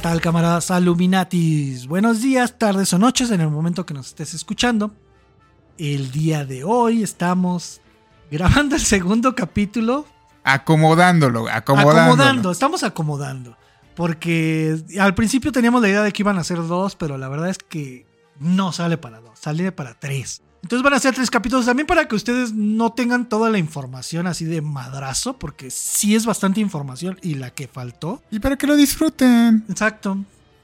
¿Qué tal, camaradas Aluminatis? Buenos días, tardes o noches en el momento que nos estés escuchando. El día de hoy estamos grabando el segundo capítulo. Acomodándolo, acomodándolo. Acomodando, estamos acomodando. Porque al principio teníamos la idea de que iban a ser dos, pero la verdad es que no sale para dos, sale para tres. Entonces van a ser tres capítulos también para que ustedes no tengan toda la información así de madrazo, porque sí es bastante información y la que faltó. Y para que lo disfruten. Exacto.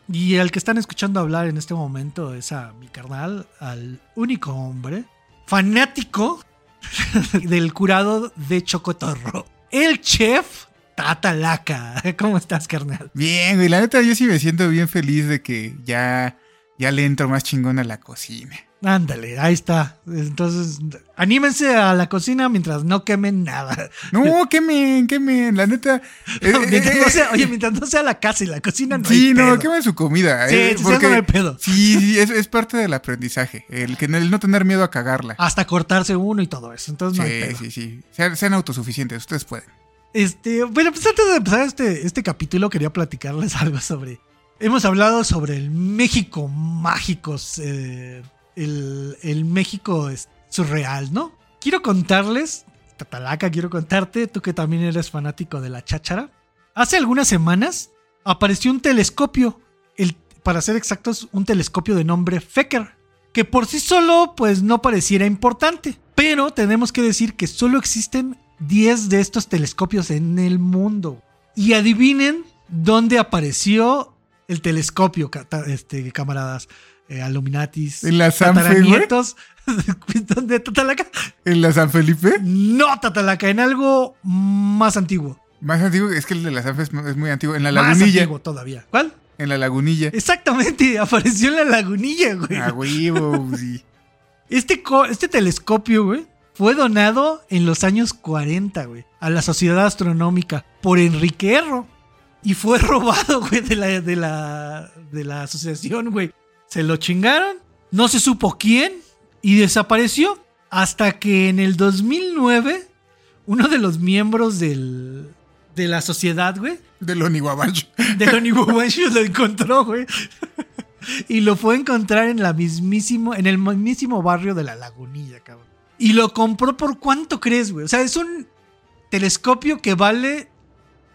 Y el que están escuchando hablar en este momento es a mi carnal, al único hombre fanático del curado de Chocotorro. El chef Tatalaca. ¿Cómo estás, carnal? Bien, güey. La neta, yo sí me siento bien feliz de que ya, ya le entro más chingón a la cocina. Ándale, ahí está. Entonces, anímense a la cocina mientras no quemen nada. No, quemen, quemen, la neta. eh, Mientras eh, no eh, sea- oye, mientras no sea la casa y la cocina, no Sí, hay no, pedo. quemen su comida. Sí, eh, porque- no hay pedo. Sí, sí, es, es parte del aprendizaje. El, que, el no tener miedo a cagarla. Hasta cortarse uno y todo eso. Entonces, no hay sí, pedo. sí, sí. Sean, sean autosuficientes, ustedes pueden. Este, bueno, pues antes de empezar este, este capítulo quería platicarles algo sobre... Hemos hablado sobre el México mágico, eh, el, México es- surreal, ¿no? Quiero contarles, Tatalaca, quiero contarte, tú que también eres fanático de la cháchara. Hace algunas semanas apareció un telescopio, el, para ser exactos, un telescopio de nombre Fecker, que por sí solo pues no pareciera importante, pero tenemos que decir que solo existen 10 de estos telescopios en el mundo. Y adivinen dónde apareció el telescopio, este, camaradas, eh, Illuminatis, ¿En la tataranietos. ¿Dónde, Tatalaca? ¿En la San Felipe? No, Tatalaca, en algo más antiguo. Más antiguo, es que el de la Sanfe es, es muy antiguo. En la Más lagunilla. antiguo todavía. ¿Cuál? En la lagunilla. Exactamente, apareció en la lagunilla, güey. A huevo, sí. Este, este telescopio, güey, fue donado en los años 40, güey, a la Sociedad Astronómica por Enrique Erro. Y fue robado, güey, de la, de la, de la asociación, güey. Se lo chingaron, no se supo quién, y desapareció. Hasta que en el 2009, uno de los miembros del, de la sociedad, güey, Del Oniguabacho. de Donny Bubancho lo encontró, güey. Y lo fue a encontrar en la mismísimo, en el mismísimo barrio de la Lagunilla, cabrón. Y lo compró por cuánto crees, güey. O sea, es un telescopio que vale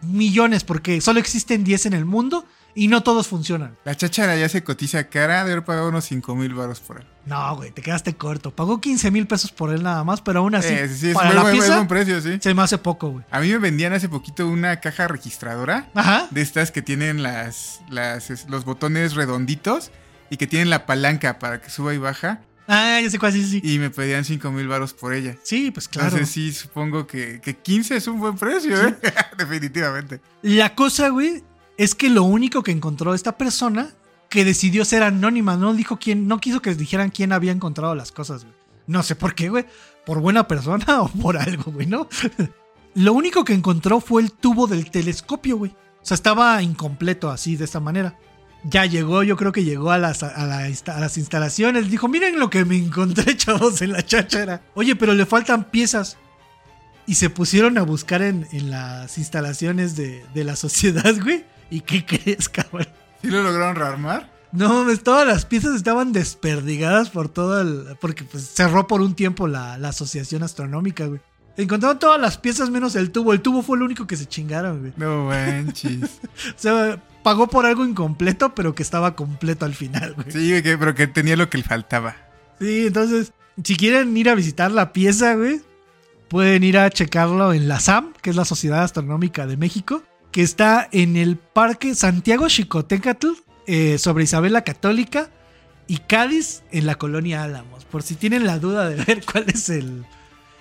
millones porque solo existen 10 en el mundo y no todos funcionan. La cháchara ya se cotiza cara de haber pagado unos 5 mil baros por él. No, güey, te quedaste corto. Pagó 15 mil pesos por él nada más, pero aún así, Eh, sí, sí, es, para muy la buen, precio, sí. se me hace poco, güey. A mí me vendían hace poquito una caja registradora Ajá. de estas que tienen las, las los botones redonditos y que tienen la palanca para que suba y baja. Ah, ya sé cuál, sí, sí. Y me pedían 5 mil baros por ella. Sí, pues claro. Entonces sí, supongo que, que 15 es un buen precio, ¿eh? Definitivamente. La cosa, güey, es que lo único que encontró esta persona que decidió ser anónima, no dijo quién, no quiso que dijeran quién había encontrado las cosas, güey. No sé por qué, güey. Por buena persona o por algo, güey, ¿no? lo único que encontró fue el tubo del telescopio, güey. O sea, estaba incompleto así, de esta manera. Ya llegó, yo creo que llegó a las, a, las instalaciones. Dijo, miren lo que me encontré, chavos, en la cháchara. Oye, pero le faltan piezas. Y se pusieron a buscar en, en las instalaciones de, de la sociedad, güey. ¿Y qué crees, cabrón? ¿Sí lo lograron rearmar? No, todas las piezas estaban desperdigadas por todo el... Porque pues, cerró por un tiempo la, la asociación astronómica, güey. Encontraron todas las piezas menos el tubo. El tubo fue lo único que se chingaron, güey. No manches. O sea, pagó por algo incompleto, pero que estaba completo al final, güey. Sí, güey, pero que tenía lo que le faltaba. Sí, entonces, si quieren ir a visitar la pieza, güey, pueden ir a checarlo en la SAM, que es la Sociedad Astronómica de México, que está en el Parque Santiago Xicotecatl, eh, sobre Isabel la Católica, y Cádiz, en la colonia Álamos. Por si tienen la duda de ver cuál es el.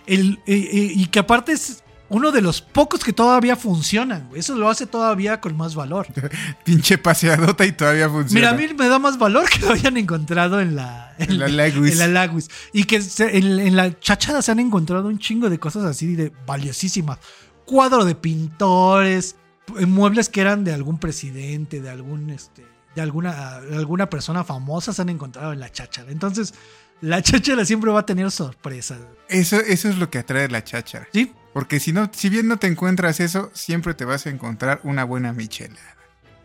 el eh, eh, y que aparte es uno de los pocos que todavía funcionan. Eso lo hace todavía con más valor. Pinche paseadota y todavía funciona. Mira, a mí me da más valor que lo hayan encontrado en la, En la Lagos. en la Lagos. Y que se- en, en la chachada se han encontrado un chingo de cosas así de valiosísimas. Cuadro de pintores, muebles que eran de algún presidente, de algún este, de alguna, de alguna persona famosa se han encontrado en la cháchara. Entonces, la cháchara siempre va a tener sorpresas. Eso, eso es lo que atrae la cháchara. ¿Sí? Porque si no, si bien no te encuentras eso, siempre te vas a encontrar una buena michelada.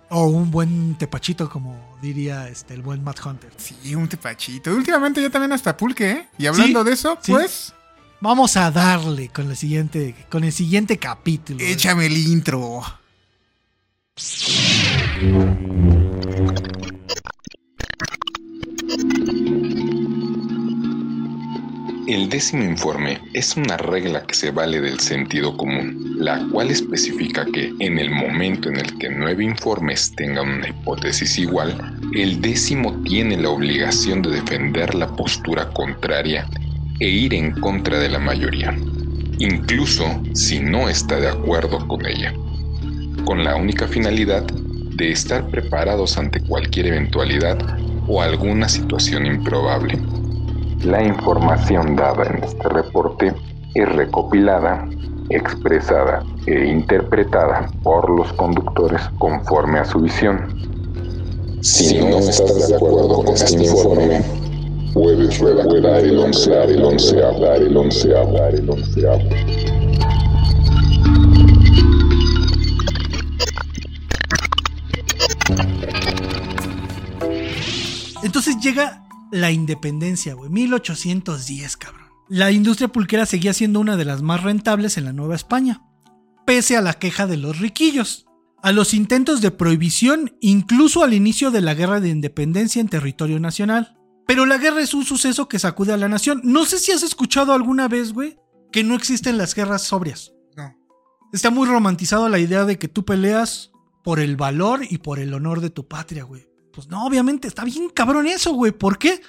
O un buen tepachito, como diría este, el buen Matt Hunter. Sí, un tepachito. Últimamente ya también hasta pulque, ¿eh? Y hablando Sí, de eso, sí. pues, Vamos a darle con el siguiente, con el siguiente capítulo. échame el intro. El décimo informe es una regla que se vale del sentido común, la cual especifica que en el momento en el que nueve informes tengan una hipótesis igual, el décimo tiene la obligación de defender la postura contraria e ir en contra de la mayoría, incluso si no está de acuerdo con ella, con la única finalidad de estar preparados ante cualquier eventualidad o alguna situación improbable. La información dada en este reporte es recopilada, expresada e interpretada por los conductores conforme a su visión. Si no estás de acuerdo con este informe, puedes redactar el onceavo, el onceavo, el onceavo, el onceavo. Entonces llega la independencia, güey. 1810, cabrón. La industria pulquera seguía siendo una de las más rentables en la Nueva España, pese a la queja de los riquillos, a los intentos de prohibición, incluso al inicio de la guerra de independencia en territorio nacional. Pero la guerra es un suceso que sacude a la nación. No sé si has escuchado alguna vez, güey, que no existen las guerras sobrias. No. Está muy romantizado la idea de que tú peleas por el valor y por el honor de tu patria, güey. Pues no, obviamente, está bien cabrón eso, güey. ¿Por qué?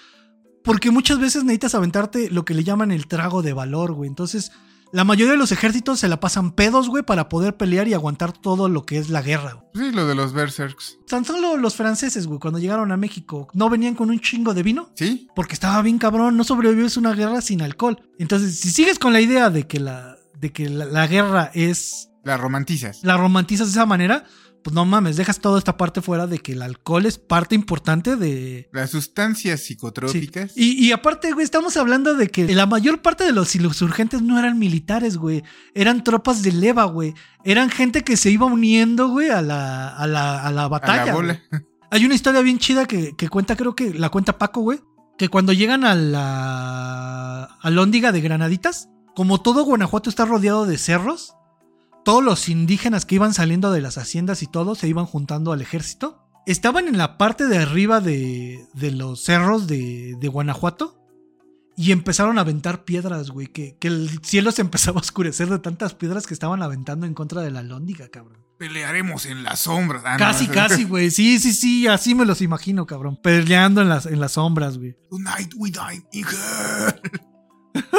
Porque muchas veces necesitas aventarte lo que le llaman el trago de valor, güey. Entonces, la mayoría de los ejércitos se la pasan pedos, güey, para poder pelear y aguantar todo lo que es la guerra. güey. Sí, lo de los berserks. Tan solo los franceses, güey, cuando llegaron a México, ¿no venían con un chingo de vino? ¿Sí? Porque estaba bien cabrón, no sobrevives una guerra sin alcohol. Entonces, si sigues con la idea de que la, de que la, la guerra es La romantizas. la romantizas de esa manera, pues no mames, dejas toda esta parte fuera de que el alcohol es parte importante de... Las sustancias Sí. psicotrópicas. Y, y aparte, güey, estamos hablando de que la mayor parte de los insurgentes no eran militares, güey. Eran tropas de leva, güey. Eran gente que se iba uniendo, güey, a la, a la, a la a batalla. la güey. bola. Hay una historia bien chida que, que cuenta, creo que la cuenta Paco, güey. Que cuando llegan a la alhóndiga de Granaditas, como todo Guanajuato está rodeado de cerros, todos los indígenas que iban saliendo de las haciendas y todo se iban juntando al ejército. Estaban en la parte de arriba de, de los cerros de, de Guanajuato y empezaron a aventar piedras, güey. Que, que el cielo se empezaba a oscurecer de tantas piedras que estaban aventando en contra de la alhóndiga, cabrón. Pelearemos en las sombras. Ah, Casi, casi, güey. Sí, sí, sí, así me los imagino, cabrón. Peleando en las, en las sombras, güey. Tonight we in hell.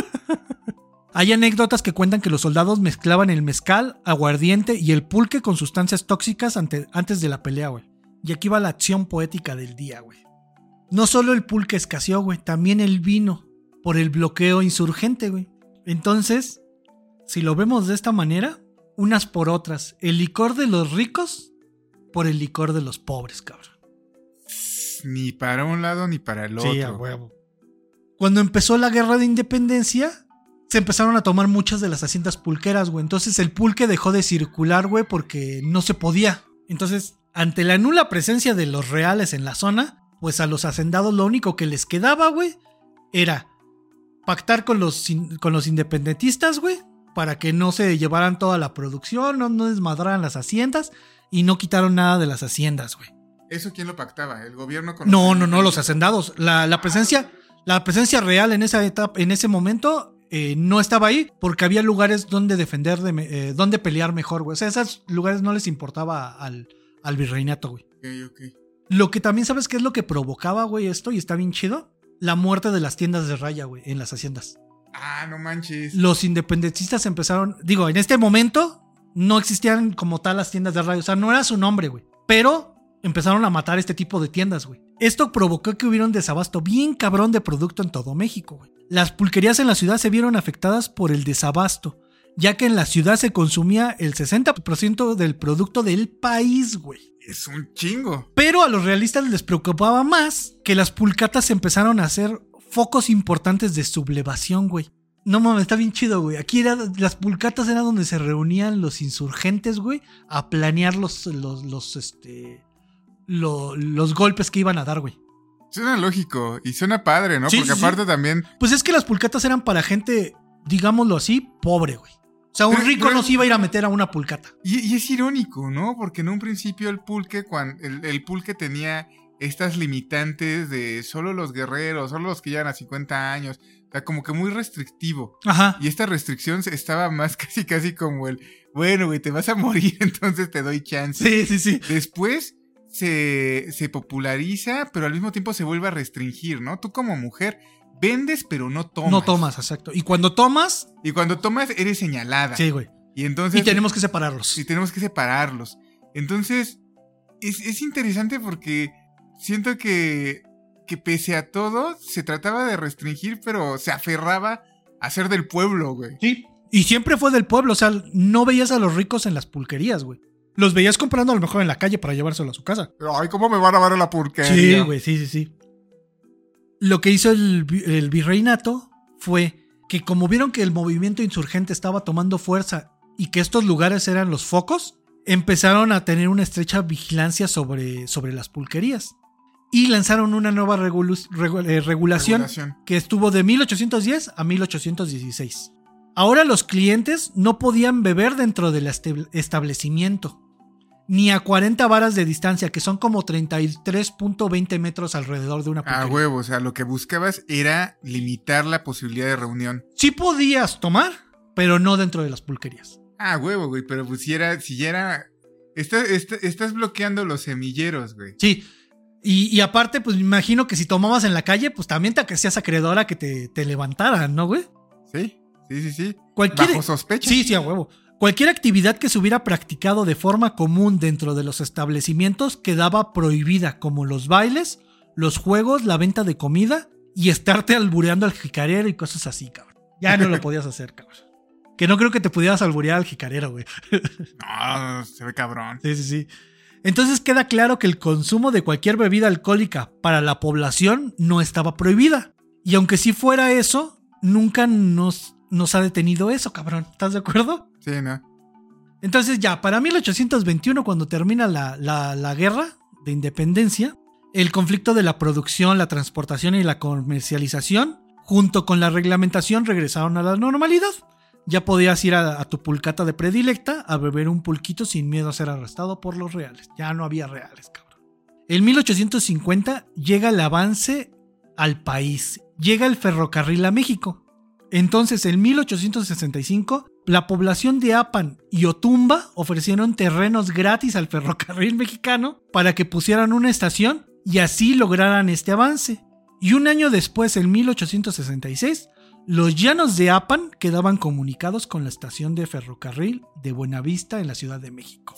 Hay anécdotas que cuentan que los soldados mezclaban el mezcal, aguardiente y el pulque con sustancias tóxicas ante- antes de la pelea, güey. Y aquí va la acción poética del día, güey. No solo el pulque escaseó, güey, también el vino por el bloqueo insurgente, güey. Entonces, si lo vemos de esta manera, unas por otras, el licor de los ricos por el licor de los pobres, cabrón. Ni para un lado ni para el Sí, a otro. huevo. Cuando empezó la guerra de independencia, se empezaron a tomar muchas de las haciendas pulqueras, güey. Entonces el pulque dejó de circular, güey, porque no se podía. Entonces, ante la nula presencia de los reales en la zona, pues a los hacendados lo único que les quedaba, güey, era pactar con los, con los independentistas, güey, para que no se llevaran toda la producción, no, no desmadraran las haciendas y no quitaron nada de las haciendas, güey. ¿Eso quién lo pactaba? ¿El gobierno con No, no, no, los hacendados. La, la presencia, la presencia real en esa etapa, en ese momento, eh, no estaba ahí porque había lugares donde defender, de, eh, donde pelear mejor, güey. O sea, esos lugares no les importaba al, al virreinato, güey. Ok, ok. Lo que también sabes qué es lo que provocaba, güey, esto, y está bien chido. La muerte de las tiendas de raya, güey, en las haciendas. Ah, no manches. Los independentistas empezaron, digo, en este momento no existían como tal las tiendas de raya, o sea, no era su nombre, güey. Pero empezaron a matar este tipo de tiendas, güey. Esto provocó que hubiera un desabasto bien cabrón de producto en todo México, güey. Las pulquerías en la ciudad se vieron afectadas por el desabasto, ya que en la ciudad se consumía el 60% del producto del país, güey. Es un chingo. Pero a los realistas les preocupaba más que las pulcatas empezaron a ser focos importantes de sublevación, güey. No mames, está bien chido, güey. Aquí era, las pulcatas eran donde se reunían los insurgentes, güey, a planear los, los, los, este, lo- los golpes que iban a dar, güey. Suena lógico y suena padre, ¿no? Sí, Porque sí, sí. aparte también. Pues es que las pulcatas eran para gente, digámoslo así, pobre, güey. O sea, un Pero- rico pero- no se iba a ir a meter a una pulcata. Y, y es irónico, ¿no? Porque en un principio el pulque, cuando, el, el pulque tenía estas limitantes de solo los guerreros, solo los que llegan a 50 años. O sea, como que muy restrictivo. Ajá. Y esta restricción estaba más casi, casi como el, bueno, güey, te vas a morir, entonces te doy chance. Sí, sí, sí. Después se, se populariza, pero al mismo tiempo se vuelve a restringir, ¿no? Tú como mujer vendes, pero no tomas. No tomas, exacto. Y cuando tomas, Y cuando tomas, eres señalada. sí, güey. Y entonces. Y tenemos que separarlos. y tenemos que separarlos. Entonces, es, es interesante porque siento que, que pese a todo, se trataba de restringir, pero se aferraba a ser del pueblo, güey. Sí. Y siempre fue del pueblo, o sea, no veías a los ricos en las pulquerías, güey. Los veías comprando a lo mejor en la calle para llevárselo a su casa. Ay, ¿cómo me van a dar a la porquería? Sí, güey, sí, sí, sí. Lo que hizo el, vi- el virreinato fue que como vieron que el movimiento insurgente estaba tomando fuerza y que estos lugares eran los focos, empezaron a tener una estrecha vigilancia sobre, sobre las pulquerías. Y lanzaron una nueva eh, regulación Regulación. que estuvo de 1810 a 1816. Ahora los clientes no podían beber dentro del establecimiento, ni a 40 varas de distancia, que son como 33.20 metros alrededor de una A pulquería. huevo, o sea, lo que buscabas era limitar la posibilidad de reunión. Sí podías tomar, pero no dentro de las pulquerías. Ah, huevo, güey, pero pues si era, si ya era... está- está- estás bloqueando los semilleros, güey. Sí. Y, y aparte, pues me imagino que si tomabas en la calle, pues también te hacías acreedora que te, te levantaran, ¿no, güey? Sí, sí, sí, sí. Cualquier, Bajo sospecha. Sí, sí, a huevo. Cualquier actividad que se hubiera practicado de forma común dentro de los establecimientos quedaba prohibida, como los bailes, los juegos, la venta de comida y estarte albureando al jicarero y cosas así, cabrón. Ya no lo podías hacer, cabrón. Que no creo que te pudieras alburear al jicarero, güey. No, se ve cabrón. Sí, sí, sí. Entonces queda claro que el consumo de cualquier bebida alcohólica para la población no estaba prohibida. Y aunque sí fuera eso, nunca nos, nos ha detenido eso, cabrón. ¿Estás de acuerdo? Sí, ¿no? Entonces ya, para 1821, cuando termina la, la- la guerra de independencia, el conflicto de la producción, la transportación y la comercialización, junto con la reglamentación, regresaron a la normalidad. Ya podías ir a, a tu pulcata de predilecta a beber un pulquito sin miedo a ser arrestado por los reales. Ya no había reales, cabrón. En 1850 llega el avance al país. Llega el ferrocarril a México. Entonces, en 1865, la población de Apan y Otumba ofrecieron terrenos gratis al ferrocarril mexicano para que pusieran una estación y así lograran este avance. Y un año después, en 1866, los llanos de Apan quedaban comunicados con la estación de ferrocarril de Buenavista en la Ciudad de México.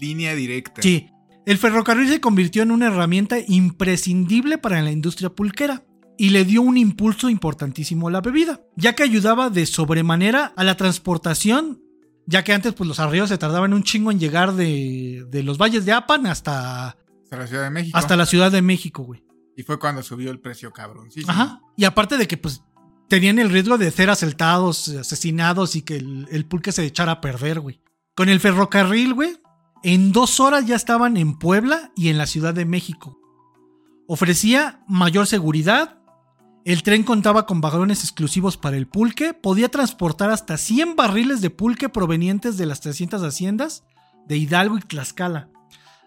Línea directa. Sí, el ferrocarril se convirtió en una herramienta imprescindible para la industria pulquera y le dio un impulso importantísimo a la bebida, ya que ayudaba de sobremanera a la transportación, ya que antes pues los arrieros se tardaban un chingo en llegar de, de los valles de Apan hasta, Hasta la Ciudad de México. hasta la Ciudad de México, güey. Y fue cuando subió el precio, cabrón. Sí. Ajá. Y aparte de que pues tenían el riesgo de ser asaltados, asesinados y que el, el pulque se echara a perder, güey. Con el ferrocarril, güey, en dos horas ya estaban en Puebla y en la Ciudad de México. Ofrecía mayor seguridad. El tren contaba con vagones exclusivos para el pulque. Podía transportar hasta 100 barriles de pulque provenientes de las 300 haciendas de Hidalgo y Tlaxcala.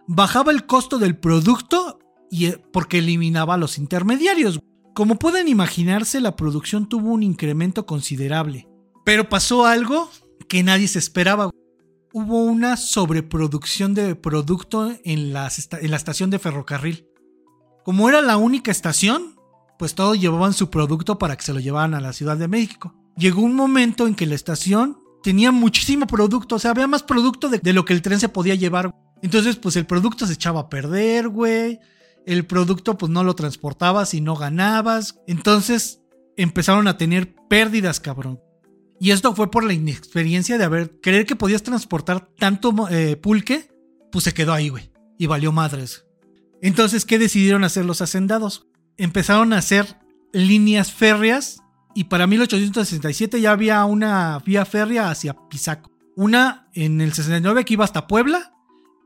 Bajaba el costo del producto y eh, porque eliminaba a los intermediarios. Como pueden imaginarse, la producción tuvo un incremento considerable. Pero pasó algo que nadie se esperaba. Hubo una sobreproducción de producto en, la estación de ferrocarril. Como era la única estación, pues todos llevaban su producto para que se lo llevaran a la Ciudad de México. Llegó un momento en que la estación tenía muchísimo producto, o sea, había más producto de, lo que el tren se podía llevar. Entonces, pues el producto se echaba a perder, güey. El producto, pues no lo transportabas y no ganabas. Entonces, empezaron a tener pérdidas, cabrón. Y esto fue por la inexperiencia de haber creer que podías transportar tanto eh, pulque, pues se quedó ahí, güey. Y valió madres. Entonces, ¿qué decidieron hacer los hacendados? Empezaron a hacer líneas férreas y para 1867 ya había una vía férrea hacia Pisaco. Una en el 69 que iba hasta Puebla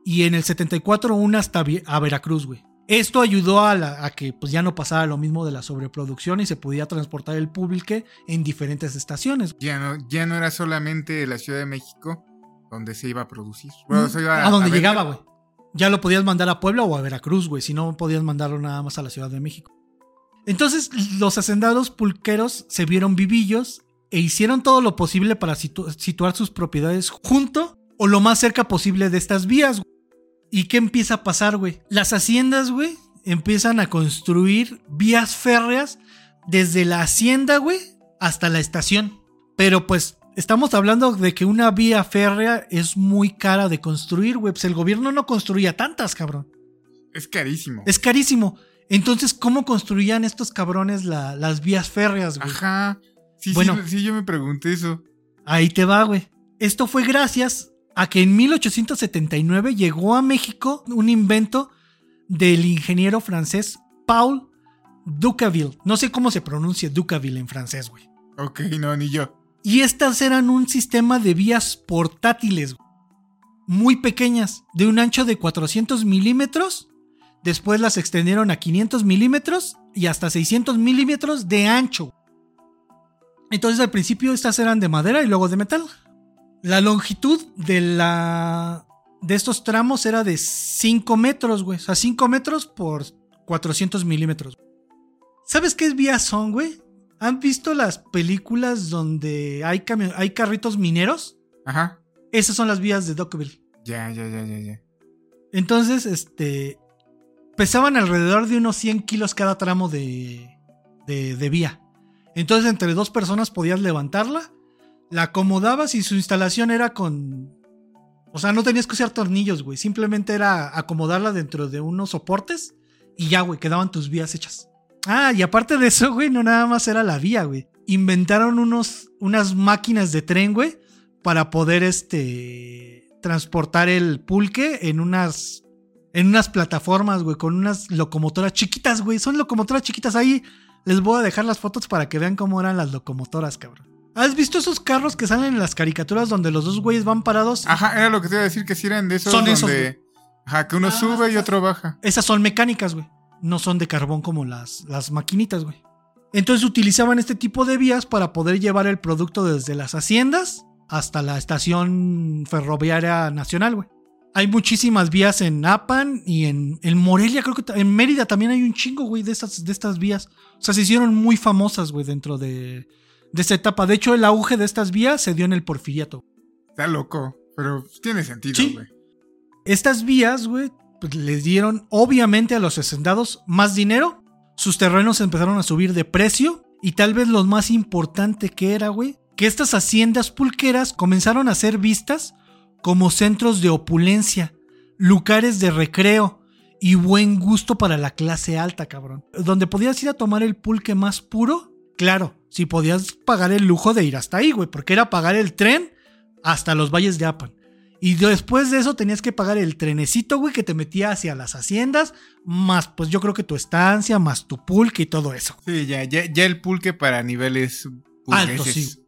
y en el 74 una hasta a Veracruz, güey. Esto ayudó a, que pues, ya no pasara lo mismo de la sobreproducción y se podía transportar el público en diferentes estaciones. Ya no, ya no era solamente la Ciudad de México donde se iba a producir. A, donde llegaba, güey. Ya lo podías mandar a Puebla o a Veracruz, güey. Si no, podías mandarlo nada más a la Ciudad de México. Entonces, los hacendados pulqueros se vieron vivillos e hicieron todo lo posible para situar sus propiedades junto o lo más cerca posible de estas vías. ¿Y qué empieza a pasar, güey? Las haciendas, güey, empiezan a construir vías férreas desde la hacienda, güey, hasta la estación. Pero pues estamos hablando de que una vía férrea es muy cara de construir, güey. Pues el gobierno no construía tantas, cabrón. Es carísimo. Es carísimo. Entonces, ¿cómo construían estos cabrones las vías férreas, güey? Ajá. Sí, bueno, sí, sí, yo me pregunté eso. Ahí te va, güey. Esto fue gracias a que en 1879 llegó a México un invento del ingeniero francés Paul Ducaville. No sé cómo se pronuncia Ducaville en francés, güey. Ok, no, ni yo. Y estas eran un sistema de vías portátiles, muy pequeñas, de un ancho de 400 milímetros. Después las extendieron a 500 milímetros y hasta 600 milímetros de ancho. Entonces al principio estas eran de madera y luego de metal. La longitud de la de estos tramos era de 5 metros, güey. O sea, 5 metros por 400 milímetros. ¿Sabes qué es vías son, güey? ¿Han visto las películas donde hay, hay carritos mineros? Ajá. Esas son las vías de Dockville. Ya, ya, ya, ya, ya. Entonces, este. Pesaban alrededor de unos 100 kilos cada tramo de, de, de vía. Entonces, entre dos personas podías levantarla la acomodabas y su instalación era con. O sea, no tenías que usar tornillos, güey. Simplemente era acomodarla dentro de unos soportes y ya, güey, quedaban tus vías hechas. Ah, y aparte de eso, güey, no nada más era la vía, güey. Inventaron unos, unas máquinas de tren, güey, para poder, este, transportar el pulque en unas, en unas plataformas, güey, con unas locomotoras chiquitas, güey. Son locomotoras chiquitas ahí. Les voy a dejar las fotos para que vean cómo eran las locomotoras, cabrón. ¿Has visto esos carros que salen en las caricaturas donde los dos güeyes van parados? Ajá, era lo que te iba a decir, que si eran de esos son donde... Ajá, que uno ah, sube y otro baja. Esas son mecánicas, güey. No son de carbón como las, las maquinitas, güey. Entonces utilizaban este tipo de vías para poder llevar el producto desde las haciendas hasta la estación ferroviaria nacional, güey. Hay muchísimas vías en Apan y en, en, Morelia, creo que en Mérida también hay un chingo, güey, de estas, de estas vías. O sea, se hicieron muy famosas, güey, dentro de, de esa etapa. De hecho, el auge de estas vías se dio en el porfiriato. Está loco, pero tiene sentido, güey. Estas vías, güey, pues, les dieron obviamente a los hacendados más dinero. Sus terrenos empezaron a subir de precio. Y tal vez lo más importante que era, güey, que estas haciendas pulqueras comenzaron a ser vistas como centros de opulencia, lugares de recreo y buen gusto para la clase alta, cabrón. Donde podías ir a tomar el pulque más puro, claro, si podías pagar el lujo de ir hasta ahí, güey, porque era pagar el tren hasta los valles de Apan. Y después de eso tenías que pagar el trenecito, güey, que te metía hacia las haciendas, más pues yo creo que tu estancia, más tu pulque y todo eso. Sí, ya, ya, ya el pulque para niveles altos, sí.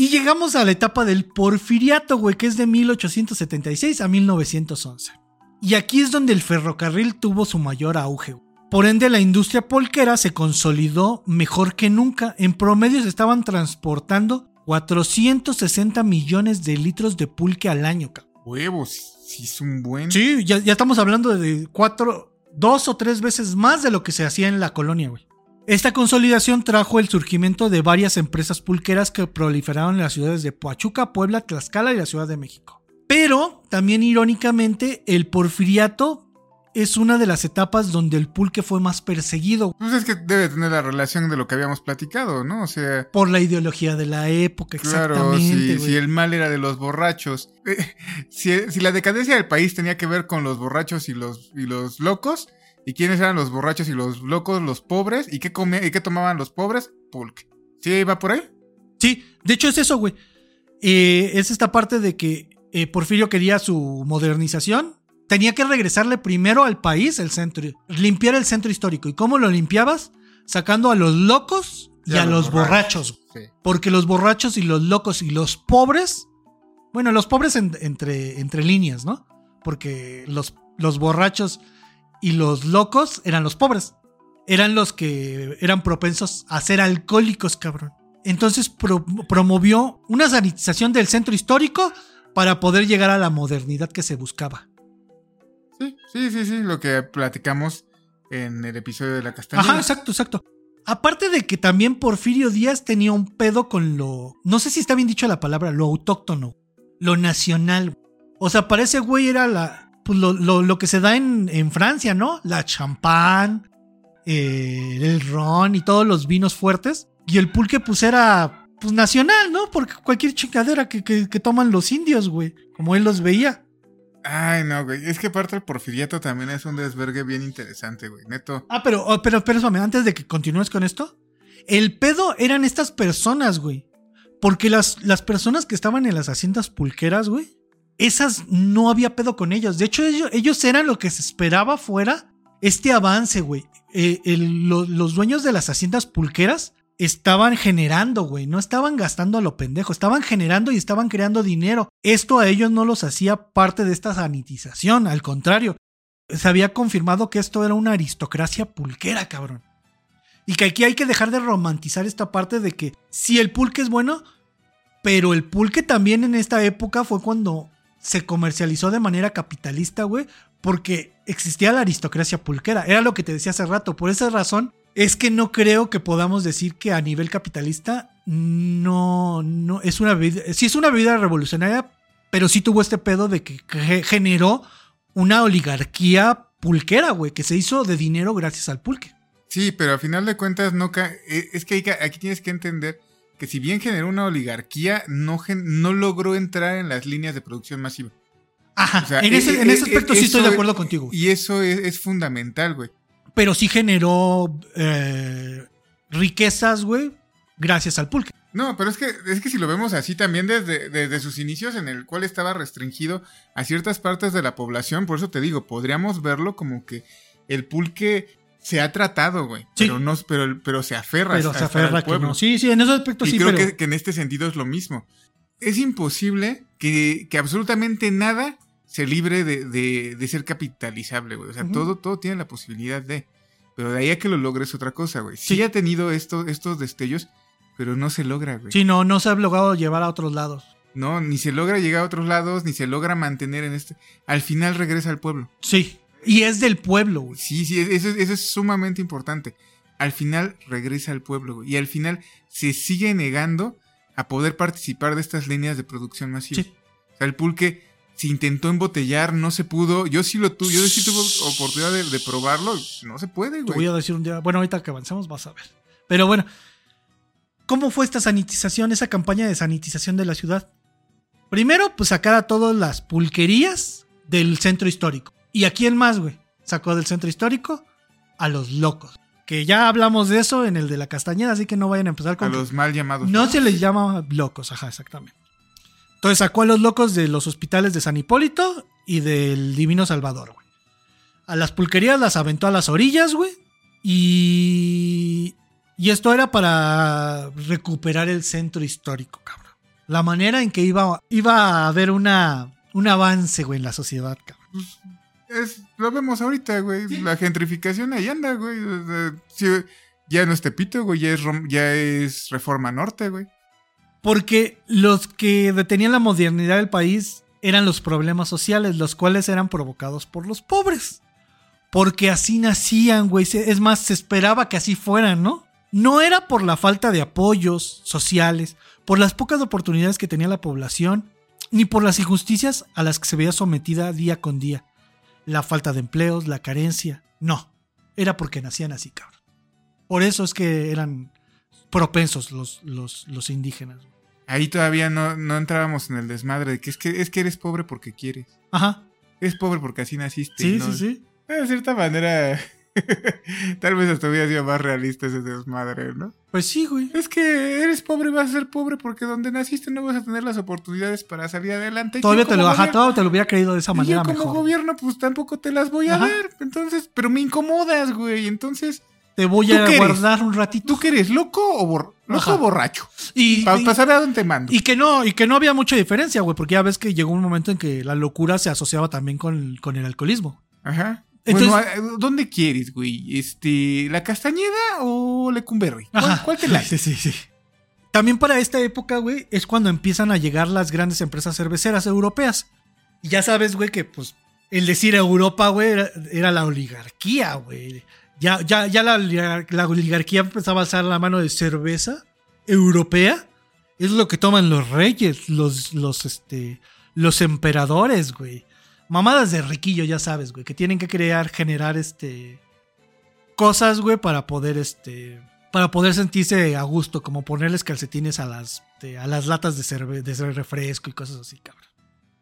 Y llegamos a la etapa del porfiriato, güey, que es de 1876 a 1911. Y aquí es donde el ferrocarril tuvo su mayor auge. Por ende, la industria polquera se consolidó mejor que nunca. En promedio se estaban transportando 460 millones de litros de pulque al año. Huevos, sí es un buen. Sí, ya, estamos hablando de cuatro, dos o tres veces más de lo que se hacía en la colonia, güey. Esta consolidación trajo el surgimiento de varias empresas pulqueras que proliferaron en las ciudades de Poachuca, Puebla, Tlaxcala y la Ciudad de México. Pero también irónicamente el porfiriato es una de las etapas donde el pulque fue más perseguido. Pues es que debe tener la relación de lo que habíamos platicado, ¿no? O sea. Por la ideología de la época, claro, Si, si, el mal era de los borrachos. Eh, si, la decadencia del país tenía que ver con los borrachos y los, y los locos. ¿Y quiénes eran los borrachos y los locos? Los pobres. ¿Y qué, comía, y qué tomaban los pobres? Pulque. ¿Sí iba por ahí? Sí, de hecho es eso, güey. Eh, es esta parte de que eh, Porfirio quería su modernización tenía que regresarle primero al país el centro, limpiar el centro histórico. ¿Y cómo lo limpiabas? Sacando a los locos y, a, los borrachos. Porque los borrachos y los locos y los pobres, bueno, los pobres entre, entre líneas, ¿no? porque los, los borrachos y los locos eran los pobres. Eran los que eran propensos a ser alcohólicos, cabrón. Entonces pro- promovió una sanitización del centro histórico para poder llegar a la modernidad que se buscaba. Sí, sí, sí, sí, lo que platicamos en el episodio de la castañeda. Ajá, exacto, exacto. Aparte de que también Porfirio Díaz tenía un pedo con lo. No sé si está bien dicho la palabra, lo autóctono, lo nacional. O sea, para ese güey era la. Pues lo, lo- lo que se da en, en Francia, ¿no? La champán, eh, el ron y todos los vinos fuertes. Y el pulque, pues era. Pues nacional, ¿no? Porque cualquier chingadera que, que- que toman los indios, güey. Como él los veía. Ay, no, güey. Es que aparte el porfiriato también es un desvergue bien interesante, güey. Neto. Ah, pero, oh, pero, pero, espérame, antes de que continúes con esto. El pedo eran estas personas, güey. Porque las, las personas que estaban en las haciendas pulqueras, güey, esas no había pedo con ellos. De hecho, ellos, ellos eran lo que se esperaba fuera este avance, güey. Eh, los dueños de las haciendas pulqueras estaban generando, güey. No estaban gastando a lo pendejo. Estaban generando y estaban creando dinero. Esto a ellos no los hacía parte de esta sanitización. Al contrario, se había confirmado que esto era una aristocracia pulquera, cabrón. Y que aquí hay que dejar de romantizar esta parte de que sí, el pulque es bueno, pero el pulque también en esta época fue cuando se comercializó de manera capitalista, güey, porque existía la aristocracia pulquera. Era lo que te decía hace rato. Por esa razón es que no creo que podamos decir que a nivel capitalista no, no es una bebida, sí es una bebida revolucionaria, pero sí tuvo este pedo de que ge- generó una oligarquía pulquera, güey, que se hizo de dinero gracias al pulque. Sí, pero a final de cuentas no eh, es que- aquí tienes que entender que si bien generó una oligarquía, no, gen- no logró entrar en las líneas de producción masiva. Ajá, O sea, en, ese, eh, en ese aspecto sí estoy de acuerdo contigo. Y eso es, es fundamental, güey. Pero sí generó eh, riquezas, güey, gracias al pulque. No, pero es que, es que si lo vemos así también desde, desde sus inicios en el cual estaba restringido a ciertas partes de la población, por eso te digo, podríamos verlo como que el pulque se ha tratado, güey. Sí. Pero no, pero, pero se aferra Pero a se al aferra que pueblo. no. Sí, sí, en ese aspecto y sí, creo pero... que, que en este sentido es lo mismo. Es imposible que, que absolutamente nada se libre de, de- de ser capitalizable, güey. O sea, todo, todo tiene la posibilidad de. Pero de ahí a que lo logres otra cosa, güey. Sí, Sí. ha tenido esto, estos destellos, pero no se logra, güey. Sí, no, no se ha logrado llevar a otros lados. No, ni se logra llegar a otros lados, ni se logra mantener en este. Al final regresa al pueblo. Sí. Y es del pueblo, güey. Sí, sí, eso, es- eso es sumamente importante. Al final regresa al pueblo, güey. Y al final se sigue negando a poder participar de estas líneas de producción masiva. Sí. O sea, el pulque se intentó embotellar, no se pudo. Yo sí lo tuve, yo sí tuve oportunidad de, de probarlo. No se puede, Te voy güey. a decir un día. Bueno, ahorita que avancemos vas a ver. Pero bueno, ¿cómo fue esta sanitización, esa campaña de sanitización de la ciudad? Primero, pues sacar a todas las pulquerías del centro histórico. ¿Y a quién más, güey? Sacó del centro histórico a los locos. Que ya hablamos de eso en el de la castañeda, así que no vayan a empezar A con. que- los mal llamados. No se les llama locos, ajá, exactamente. Entonces sacó a los locos de los hospitales de San Hipólito y del Divino Salvador, güey. A las pulquerías las aventó a las orillas, güey. Y. Y esto era para recuperar el centro histórico, cabrón. La manera en que iba, iba a haber una, un avance, güey, en la sociedad, cabrón. Es, lo vemos ahorita, güey. La gentrificación ahí anda, güey. O sea, sí, ya no es Tepito, güey. Ya es, ya es Reforma Norte, güey. Porque los que detenían la modernidad del país eran los problemas sociales, los cuales eran provocados por los pobres. Porque así nacían, güey. Es más, se esperaba que así fueran, ¿no? No era por la falta de apoyos sociales, por las pocas oportunidades que tenía la población, ni por las injusticias a las que se veía sometida día con día. La falta de empleos, la carencia. No, era porque nacían así, cabrón. Por eso es que eran propensos los, los, los indígenas. Ahí todavía no, no entrábamos en el desmadre de que es que es que eres pobre porque quieres. Ajá. Eres pobre porque así naciste. Sí, ¿no? sí, sí. De cierta manera, tal vez hasta hubiera sido más realista ese desmadre, ¿no? Pues sí, güey. Es que eres pobre y vas a ser pobre porque donde naciste no vas a tener las oportunidades para salir adelante. Todavía te lo, gobierno- todo te lo hubiera creído de esa y manera yo como mejor. gobierno pues tampoco te las voy a Ajá. dar. Entonces, pero me incomodas, güey. Entonces, te voy ¿Tú a eres? guardar un ratito. ¿Tú qué eres, loco o, bor- loco Ajá. borracho? Y, Para saber a dónde te mando. y que no, y que no había mucha diferencia, güey, porque ya ves que llegó un momento en que la locura se asociaba también con, con el alcoholismo. Ajá. Entonces- bueno, ¿a- ¿dónde quieres, güey? Este, ¿La Castañeda o Lecumberri? ¿Cuál, cuál te la Sí, sí, sí. También para esta época, güey, es cuando empiezan a llegar las grandes empresas cerveceras europeas. Y ya sabes, güey, que pues el decir Europa, güey, era, era la oligarquía, güey. Ya, ya, ya la, la oligarquía empezaba a alzar la mano de cerveza europea. Es lo que toman los reyes, los, los, este, los emperadores, güey. Mamadas de riquillo, ya sabes, güey, que tienen que crear, generar, este, cosas, güey, para poder, este, para poder sentirse a gusto, como ponerles calcetines a las, este, a las latas de, cerve de refresco y cosas así, cabrón.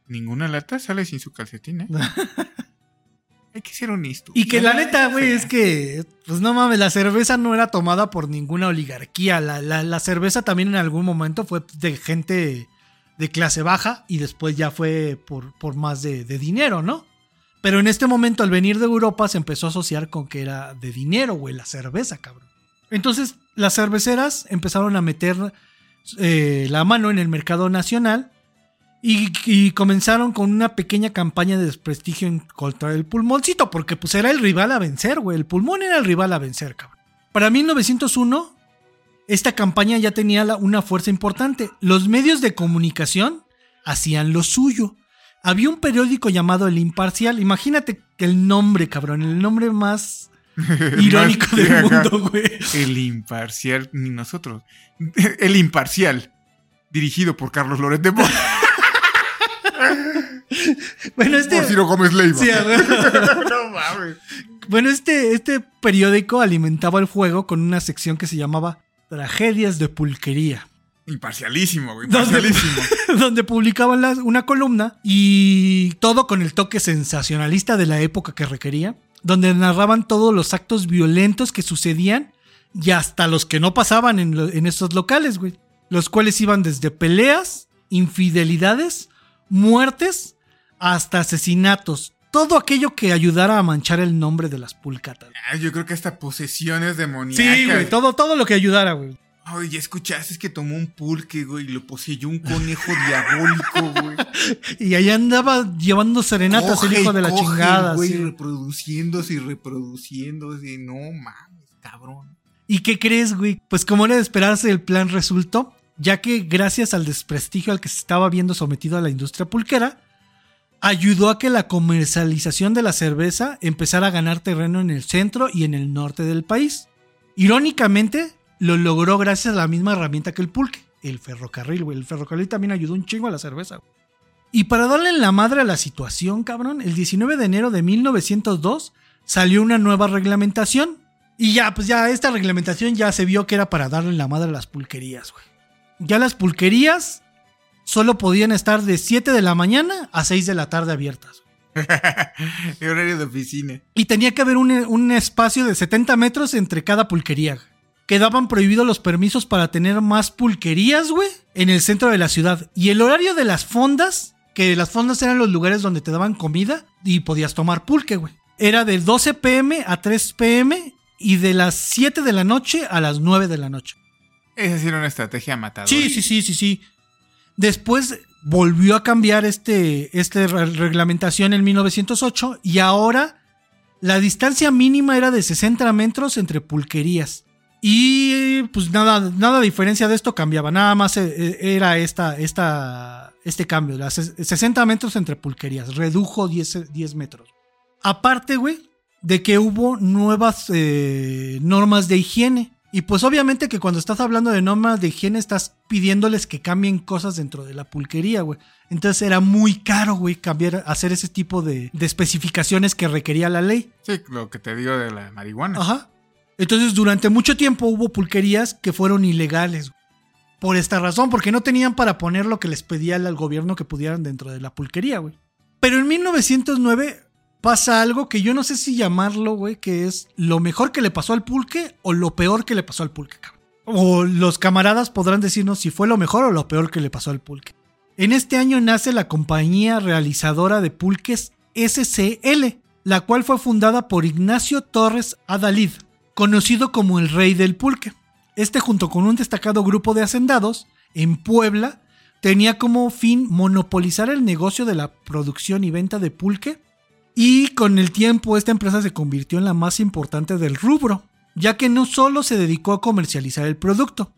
Ninguna lata sale sin su calcetín, ¿eh? Hay que ser honesto. Y que la neta, güey, es que, pues no mames, la cerveza no era tomada por ninguna oligarquía. La, la- la cerveza también en algún momento fue de gente de clase baja y después ya fue por, por más de, de dinero, ¿no? Pero en este momento, al venir de Europa, se empezó a asociar con que era de dinero, güey, la cerveza, cabrón. Entonces, las cerveceras empezaron a meter eh, la mano en el mercado nacional y, comenzaron con una pequeña campaña de desprestigio en contra del pulmoncito, porque pues era el rival a vencer, güey. El pulmón era el rival a vencer, cabrón. Para 1901, esta campaña ya tenía una fuerza importante. Los medios de comunicación hacían lo suyo. Había un periódico llamado El Imparcial. Imagínate el nombre, cabrón, el nombre más irónico Más- del mundo, güey. El imparcial, ni nosotros. El imparcial. Dirigido por Carlos Loret de Mola. Bueno, este. Por Ciro Gómez Leiva. Sí, no mames. Bueno, este, este periódico alimentaba el juego con una sección que se llamaba Tragedias de Pulquería, Imparcialísimo, güey. Imparcialísimo. donde publicaban las- una columna y todo con el toque sensacionalista de la época que requería, donde narraban todos los actos violentos que sucedían y hasta los que no pasaban en, lo- en estos locales, güey. Los cuales iban desde peleas, infidelidades, muertes, hasta asesinatos. Todo aquello que ayudara a manchar el nombre de las pulcatas. Ah, yo creo que hasta posesiones demoníacas. Sí, güey, todo, todo lo que ayudara, güey. Ay, ya escuchaste es que tomó un pulque, güey, y lo poseyó un conejo diabólico, güey. Y ahí andaba llevando serenatas el hijo de la coge, chingada. güey, sí. reproduciéndose y reproduciéndose. No mames, cabrón. ¿Y qué crees, güey? Pues como era de esperarse, el plan resultó, ya que gracias al desprestigio al que se estaba viendo sometido a la industria pulquera, ayudó a que la comercialización de la cerveza empezara a ganar terreno en el centro y en el norte del país. Irónicamente, lo logró gracias a la misma herramienta que el pulque, el ferrocarril, güey. El ferrocarril también ayudó un chingo a la cerveza. güey. Y para darle la madre a la situación, cabrón, el 19 de enero de 1902 salió una nueva reglamentación. Y ya, pues ya esta reglamentación ya se vio que era para darle la madre a las pulquerías, güey. Ya las pulquerías solo podían estar de 7 de la mañana a 6 de la tarde abiertas. Horario de oficina. Y tenía que haber un, un espacio de 70 metros entre cada pulquería. Quedaban prohibidos los permisos para tener más pulquerías, güey, en el centro de la ciudad. Y el horario de las fondas, que las fondas eran los lugares donde te daban comida y podías tomar pulque, güey. Era de 12 pm a 3 pm y de las 7 de la noche a las 9 de la noche. Esa sí era una estrategia matadora. Sí, sí, sí, sí, sí. Después volvió a cambiar este, este re- reglamentación en 1908 y ahora la distancia mínima era de 60 metros entre pulquerías. Y pues nada, nada de diferencia de esto cambiaba, nada más eh, eh, era esta, esta, este cambio, las ses- 60 metros entre pulquerías, redujo 10, 10 metros. Aparte, güey, de que hubo nuevas eh, normas de higiene. Y pues obviamente que cuando estás hablando de normas de higiene estás pidiéndoles que cambien cosas dentro de la pulquería, güey. Entonces era muy caro, güey, cambiar, hacer ese tipo de, de especificaciones que requería la ley. Sí, lo que te digo de la marihuana. Ajá. Entonces durante mucho tiempo hubo pulquerías que fueron ilegales. güey. Por esta razón, porque no tenían para poner lo que les pedía al gobierno que pudieran dentro de la pulquería, güey. Pero en 1909 pasa algo que yo no sé si llamarlo, güey, que es lo mejor que le pasó al pulque o lo peor que le pasó al pulque. O los camaradas podrán decirnos si fue lo mejor o lo peor que le pasó al pulque. En este año nace la compañía realizadora de pulques SCL, la cual fue fundada por Ignacio Torres Adalid, conocido como el rey del pulque. Este junto con un destacado grupo de hacendados en Puebla tenía como fin monopolizar el negocio de la producción y venta de pulque y con el tiempo esta empresa se convirtió en la más importante del rubro, ya que no solo se dedicó a comercializar el producto,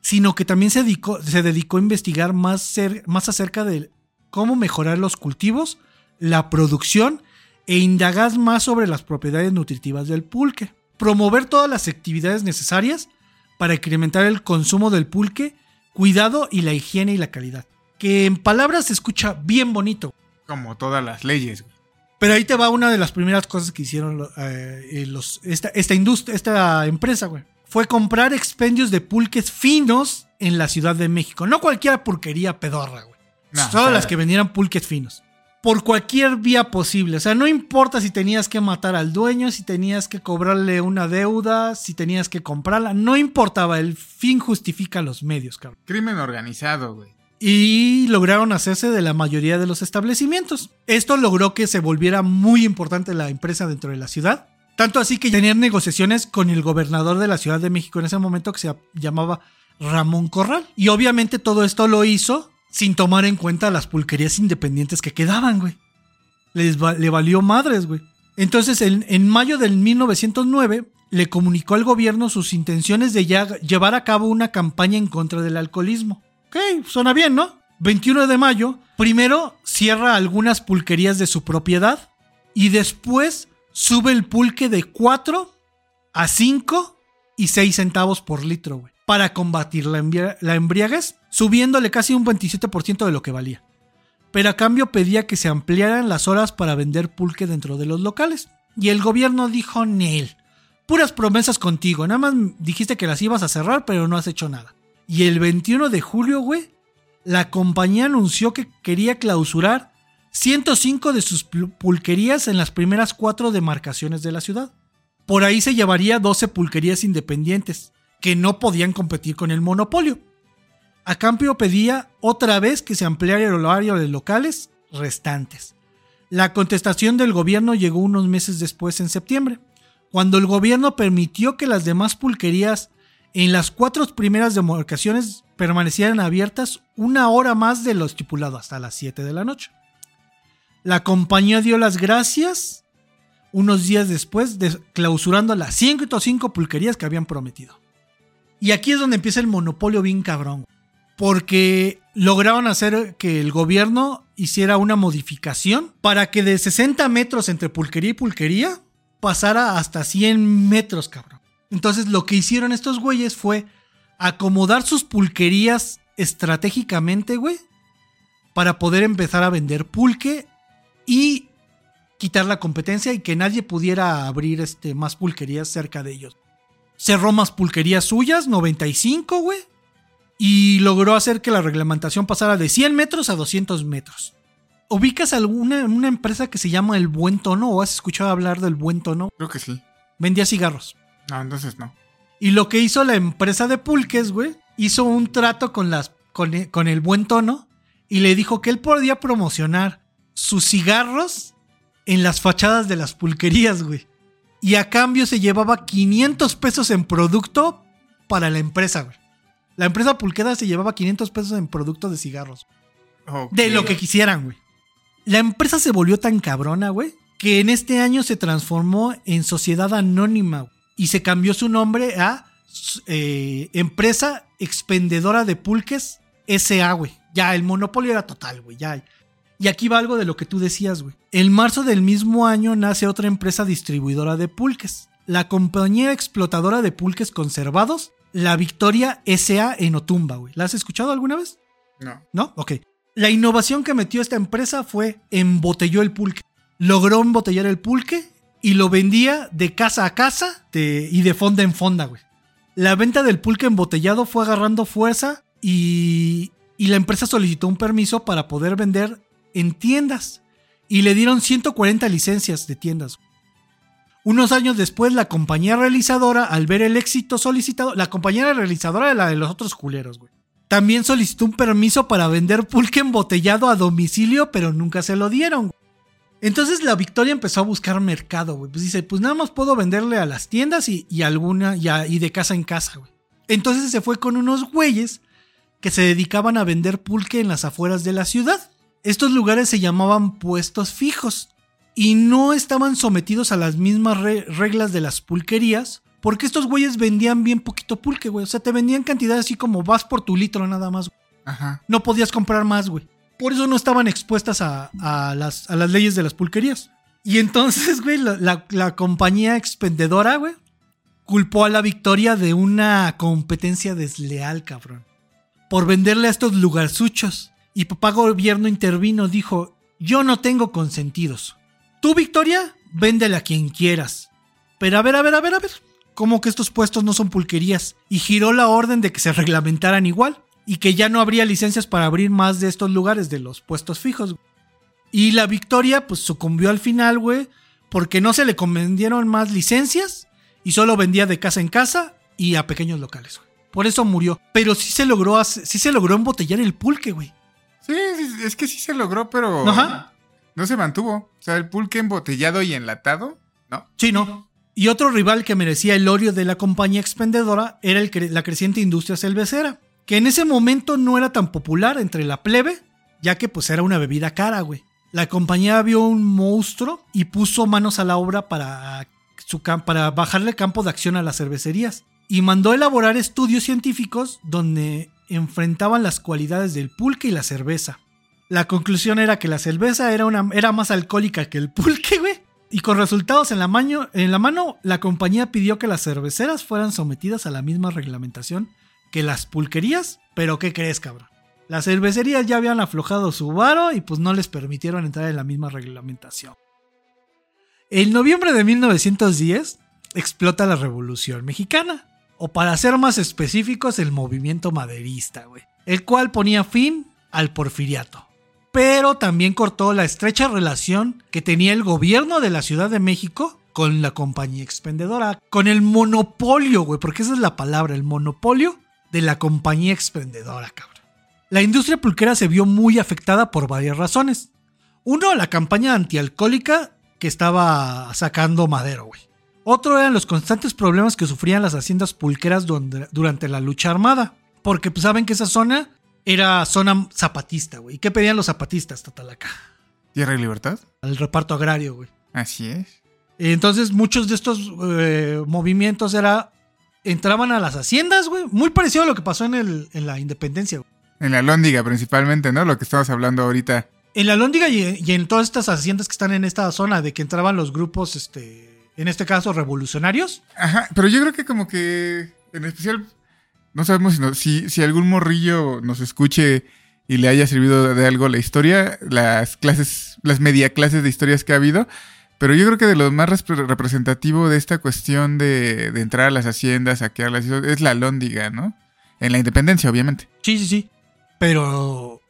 sino que también se dedicó, se dedicó a investigar más, más acerca de cómo mejorar los cultivos, la producción e indagar más sobre las propiedades nutritivas del pulque. Promover todas las actividades necesarias para incrementar el consumo del pulque, cuidado y la higiene y la calidad. Que en palabras se escucha bien bonito. Como todas las leyes. Pero ahí te va una de las primeras cosas que hicieron eh, los, esta, esta, industria, esta empresa, güey. Fue comprar expendios de pulques finos en la Ciudad de México. No cualquier pulquería pedorra, güey. Solo las que vendieran pulques finos. Por cualquier vía posible. O sea, no importa si tenías que matar al dueño, si tenías que cobrarle una deuda, si tenías que comprarla. No importaba. El fin justifica los medios, cabrón. Crimen organizado, güey y lograron hacerse de la mayoría de los establecimientos. Esto logró que se volviera muy importante la empresa dentro de la ciudad. Tanto así que tenían negociaciones con el gobernador de la Ciudad de México en ese momento que se llamaba Ramón Corral. Y obviamente todo esto lo hizo sin tomar en cuenta las pulquerías independientes que quedaban, güey. Les le valió madres, güey. Entonces, en, en, mayo del 1909, le comunicó al gobierno sus intenciones de llevar a cabo una campaña en contra del alcoholismo. Ok, suena bien, ¿no? 21 de mayo, primero cierra algunas pulquerías de su propiedad y después sube el pulque de 4 a 5 y 6 centavos por litro, güey, para combatir la, embriaguez, subiéndole casi un 27% de lo que valía. Pero a cambio pedía que se ampliaran las horas para vender pulque dentro de los locales. Y el gobierno dijo, Nel, puras promesas contigo, nada más dijiste que las ibas a cerrar, pero no has hecho nada. Y el 21 de julio, güey, la compañía anunció que quería clausurar 105 de sus pulquerías en las primeras cuatro demarcaciones de la ciudad. Por ahí se llevaría 12 pulquerías independientes, que no podían competir con el monopolio. A cambio pedía otra vez que se ampliara el horario de locales restantes. La contestación del gobierno llegó unos meses después, en septiembre, cuando el gobierno permitió que las demás pulquerías en las cuatro primeras demarcaciones permanecieran abiertas una hora más de lo estipulado, hasta las 7 de la noche. La compañía dio las gracias unos días después, de, clausurando las 105 pulquerías que habían prometido. Y aquí es donde empieza el monopolio bien cabrón. Porque lograron hacer que el gobierno hiciera una modificación para que de 60 metros entre pulquería y pulquería pasara hasta 100 metros, cabrón. Entonces lo que hicieron estos güeyes fue acomodar sus pulquerías estratégicamente, güey, para poder empezar a vender pulque y quitar la competencia y que nadie pudiera abrir este, más pulquerías cerca de ellos. Cerró más pulquerías suyas, 95, güey, y logró hacer que la reglamentación pasara de 100 metros a 200 metros. ¿Ubicas alguna una empresa que se llama El Buen Tono o has escuchado hablar del Buen Tono? Creo que sí. Vendía cigarros. No, entonces no. Y lo que hizo la empresa de pulques, güey, hizo un trato con, las, con, e, con el buen tono y le dijo que él podía promocionar sus cigarros en las fachadas de las pulquerías, güey. Y a cambio se llevaba 500 pesos en producto para la empresa, güey. La empresa pulquera se llevaba 500 pesos en producto de cigarros. De lo que quisieran, güey. La empresa se volvió tan cabrona, güey, que en este año se transformó en sociedad anónima. Güey y se cambió su nombre a eh, Empresa Expendedora de Pulques SA, güey. Ya, el monopolio era total, güey. Ya. Y aquí va algo de lo que tú decías, güey. En marzo del mismo año nace otra empresa distribuidora de pulques. La compañía explotadora de pulques conservados, la Victoria SA en Otumba, güey. ¿La has escuchado alguna vez? No. ¿No? Ok. La innovación que metió esta empresa fue embotelló el pulque. Logró embotellar el pulque y lo vendía de casa a casa y de fonda en fonda, güey. La venta del pulque embotellado fue agarrando fuerza y, y la empresa solicitó un permiso para poder vender en tiendas y le dieron 140 licencias de tiendas. Unos años después, la compañía realizadora, al ver el éxito solicitado, la compañía realizadora de la de los otros culeros, güey. También solicitó un permiso para vender pulque embotellado a domicilio, pero nunca se lo dieron. Entonces la Victoria empezó a buscar mercado, güey. Pues dice, pues nada más puedo venderle a las tiendas y, y alguna, y, a- y de casa en casa, güey. Entonces se fue con unos güeyes que se dedicaban a vender pulque en las afueras de la ciudad. Estos lugares se llamaban puestos fijos y no estaban sometidos a las mismas re- reglas de las pulquerías, porque estos güeyes vendían bien poquito pulque, güey. O sea, te vendían cantidad así como vas por tu litro nada más. Ajá. No podías comprar más, güey. Por eso no estaban expuestas a, las, leyes de las pulquerías. Y entonces, güey, la compañía expendedora, güey, culpó a la Victoria de una competencia desleal, cabrón. Por venderle a estos lugarzuchos. Y papá gobierno intervino, dijo, yo no tengo consentidos. Tú, Victoria, véndele a quien quieras. Pero a ver, a ver, a ver, a ver. ¿Cómo que estos puestos no son pulquerías? Y giró la orden de que se reglamentaran igual. Y que ya no habría licencias para abrir más de estos lugares, de los puestos fijos. Y la Victoria, pues sucumbió al final, güey. Porque no se le convendieron más licencias. Y solo vendía de casa en casa y a pequeños locales, güey. Por eso murió. Pero sí se logró, sí se logró embotellar el pulque, güey. Sí, sí, es que sí se logró, pero Ajá. no se mantuvo. O sea, el pulque embotellado y enlatado, ¿no? Sí, no. Y otro rival que merecía el odio de la compañía expendedora era el cre- la creciente industria cervecera, que en ese momento no era tan popular entre la plebe, ya que pues era una bebida cara, güey. La compañía vio un monstruo y puso manos a la obra para, su para bajarle campo de acción a las cervecerías. Y mandó elaborar estudios científicos donde enfrentaban las cualidades del pulque y la cerveza. La conclusión era que la cerveza era, una, era más alcohólica que el pulque, güey. Y con resultados en la, en la mano, la compañía pidió que las cerveceras fueran sometidas a la misma reglamentación que las pulquerías. Pero ¿qué crees, cabrón? Las cervecerías ya habían aflojado su varo y pues no les permitieron entrar en la misma reglamentación. En noviembre de 1910 explota la Revolución Mexicana, o para ser más específicos, el movimiento maderista, güey, el cual ponía fin al porfiriato pero también cortó la estrecha relación que tenía el gobierno de la Ciudad de México con la compañía expendedora, con el monopolio, güey, porque esa es la palabra, el monopolio de la compañía expendedora, cabrón. La industria pulquera se vio muy afectada por varias razones. Uno, la campaña antialcohólica que estaba sacando Madero, güey. Otro eran los constantes problemas que sufrían las haciendas pulqueras durante la lucha armada. Porque pues, saben que esa zona era zona zapatista, güey. ¿Y qué pedían los zapatistas, Tatalaca? Tierra y libertad. El reparto agrario, güey. Así es. Entonces muchos de estos eh, movimientos era... Entraban a las haciendas, güey. Muy parecido a lo que pasó en, el, en la independencia, güey. En la Lóndiga principalmente, ¿no? Lo que estamos hablando ahorita. En la Lóndiga y, y en todas estas haciendas que están en esta zona de que entraban los grupos, este, en este caso, revolucionarios. Ajá, pero yo creo que como que en especial no sabemos si, no- si, si algún morrillo nos escuche y le haya servido de algo la historia, las clases, las media clases de historias que ha habido. Pero yo creo que de lo más repre- representativo de esta cuestión de, de entrar a las haciendas, saquearlas, es la lóndiga, ¿no? En la independencia, obviamente. Sí, sí, sí. Pero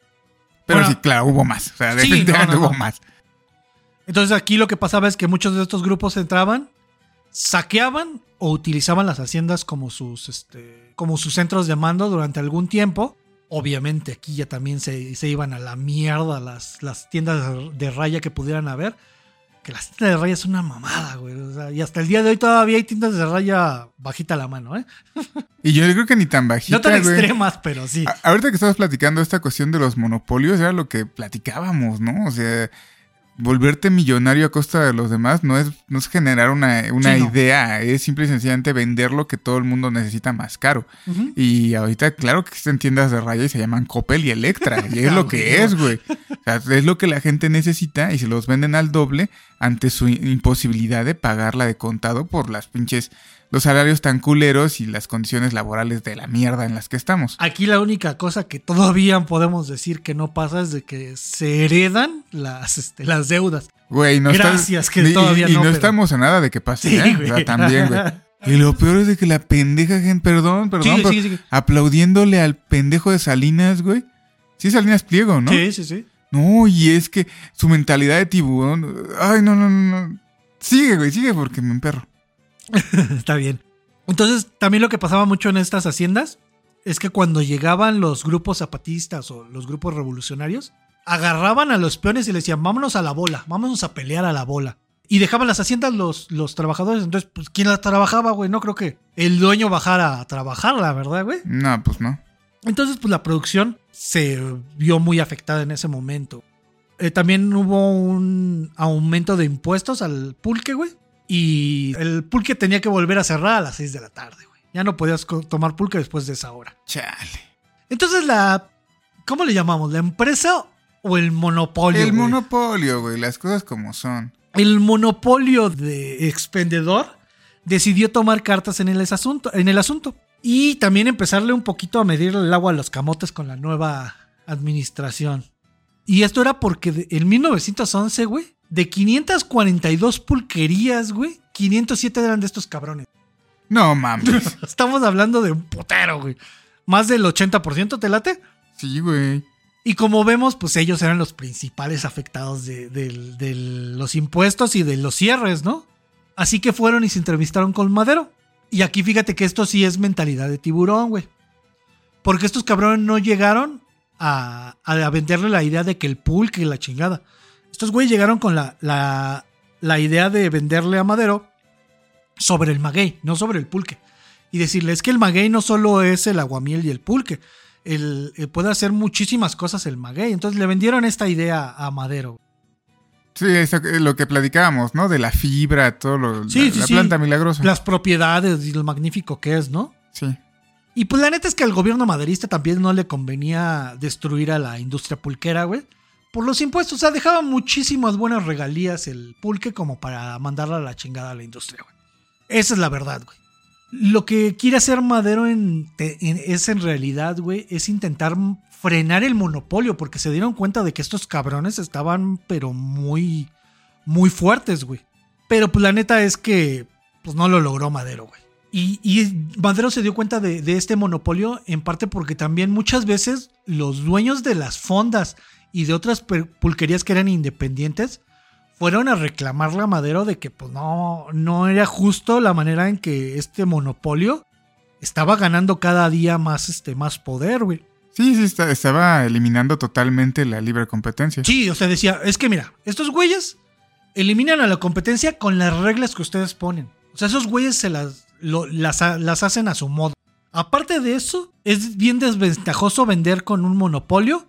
Pero Bueno, sí, claro, hubo más. O sea, sí, definitivamente no, no, hubo no. más. Entonces aquí lo que pasaba es que muchos de estos grupos entraban, saqueaban o utilizaban las haciendas como sus, este, como sus centros de mando durante algún tiempo. Obviamente aquí ya también se, se iban a la mierda las, las tiendas de raya que pudieran haber. Que las tiendas de raya es una mamada, güey. O sea, y hasta el día de hoy todavía hay tiendas de raya bajita la mano, ¿eh? Y yo creo que ni tan bajita, No tan güey. extremas, pero sí. A- Ahorita que estabas platicando esta cuestión de los monopolios, era lo que platicábamos, ¿no? O sea, volverte millonario a costa de los demás no es, no es generar una, una Sí, no. idea, es simple y sencillamente vender lo que todo el mundo necesita más caro. Y ahorita, claro que existen tiendas de raya y se llaman Coppel y Electra, y es lo que es, güey. O sea, es lo que la gente necesita y se los venden al doble ante su imposibilidad de pagarla de contado por las pinches, los salarios tan culeros y las condiciones laborales de la mierda en las que estamos. Aquí la única cosa que todavía podemos decir que no pasa es de que se heredan las, este, las deudas. Güey, no Gracias, que y- todavía y, no, no pero- estamos a nada de que pase, Sí, ¿eh? O güey. sea, también, güey. Y lo peor es de que la pendeja gente, perdón, perdón, Sigue, pero sigue, sigue. aplaudiéndole al pendejo de Salinas, güey. Sí, Salinas Pliego, ¿no? Sí, sí, sí. No, y es que su mentalidad de tiburón. Ay, no, no, no. no. Sigue, güey, sigue porque me emperro. Está bien. Entonces, también lo que pasaba mucho en estas haciendas es que cuando llegaban los grupos zapatistas o los grupos revolucionarios, agarraban a los peones y les decían, vámonos a la bola, vámonos a pelear a la bola. Y dejaban las haciendas los, los trabajadores. Entonces, pues, ¿quién la trabajaba, güey? No creo que el dueño bajara a trabajarla, ¿verdad, güey? No, pues no. Entonces, pues la producción se vio muy afectada en ese momento. Eh, también hubo un aumento de impuestos al pulque, güey. Y el pulque tenía que volver a cerrar a las 6 de la tarde, güey. Ya no podías tomar pulque después de esa hora. Chale. Entonces, la. ¿Cómo le llamamos? ¿La empresa o el monopolio? El güey? monopolio, güey, las cosas como son. El monopolio de expendedor decidió tomar cartas en el asunto. En el asunto. Y también empezarle un poquito a medir el agua a los camotes con la nueva administración. Y esto era porque en 1911, güey, de 542 pulquerías, güey, 507 eran de estos cabrones. No mames. Estamos hablando de un putero, güey. Más del 80%, ¿te late? Sí, güey. Y como vemos, pues ellos eran los principales afectados de, los impuestos y de los cierres, ¿no? Así que fueron y se entrevistaron con Madero. Y aquí fíjate que esto sí es mentalidad de tiburón, güey. Porque estos cabrones no llegaron a, a venderle la idea de que el pulque y la chingada. Estos güeyes llegaron con la, la, la idea de venderle a Madero sobre el maguey, no sobre el pulque. Y decirle, es que el maguey no solo es el aguamiel y el pulque, el, eh, puede hacer muchísimas cosas el maguey. Entonces le vendieron esta idea a Madero. Sí, eso, lo que platicábamos, ¿no? De la fibra, todo lo. Sí, la, sí, la sí. planta milagrosa. Las propiedades y lo magnífico que es, ¿no? Sí. Y pues la neta es que al gobierno maderista también no le convenía destruir a la industria pulquera, güey. Por los impuestos, o sea, dejaba muchísimas buenas regalías el pulque como para mandarla a la chingada a la industria, güey. Esa es la verdad, güey. Lo que quiere hacer Madero es en realidad, güey, es intentar frenar el monopolio, porque se dieron cuenta de que estos cabrones estaban, pero muy, muy fuertes, güey. Pero pues la neta es que, pues no lo logró Madero, güey. Y, Madero se dio cuenta de este monopolio en parte porque también muchas veces los dueños de las fondas y de otras pulquerías que eran independientes fueron a reclamarle a Madero de que pues no, no era justo la manera en que este monopolio estaba ganando cada día más, este, más poder, güey. Sí, sí, está- estaba eliminando totalmente la libre competencia. Sí, o sea, decía, es que mira, estos güeyes eliminan a la competencia con las reglas que ustedes ponen. O sea, esos güeyes se las, lo- las, ha- las hacen a su modo. Aparte de eso, es bien desventajoso vender con un monopolio.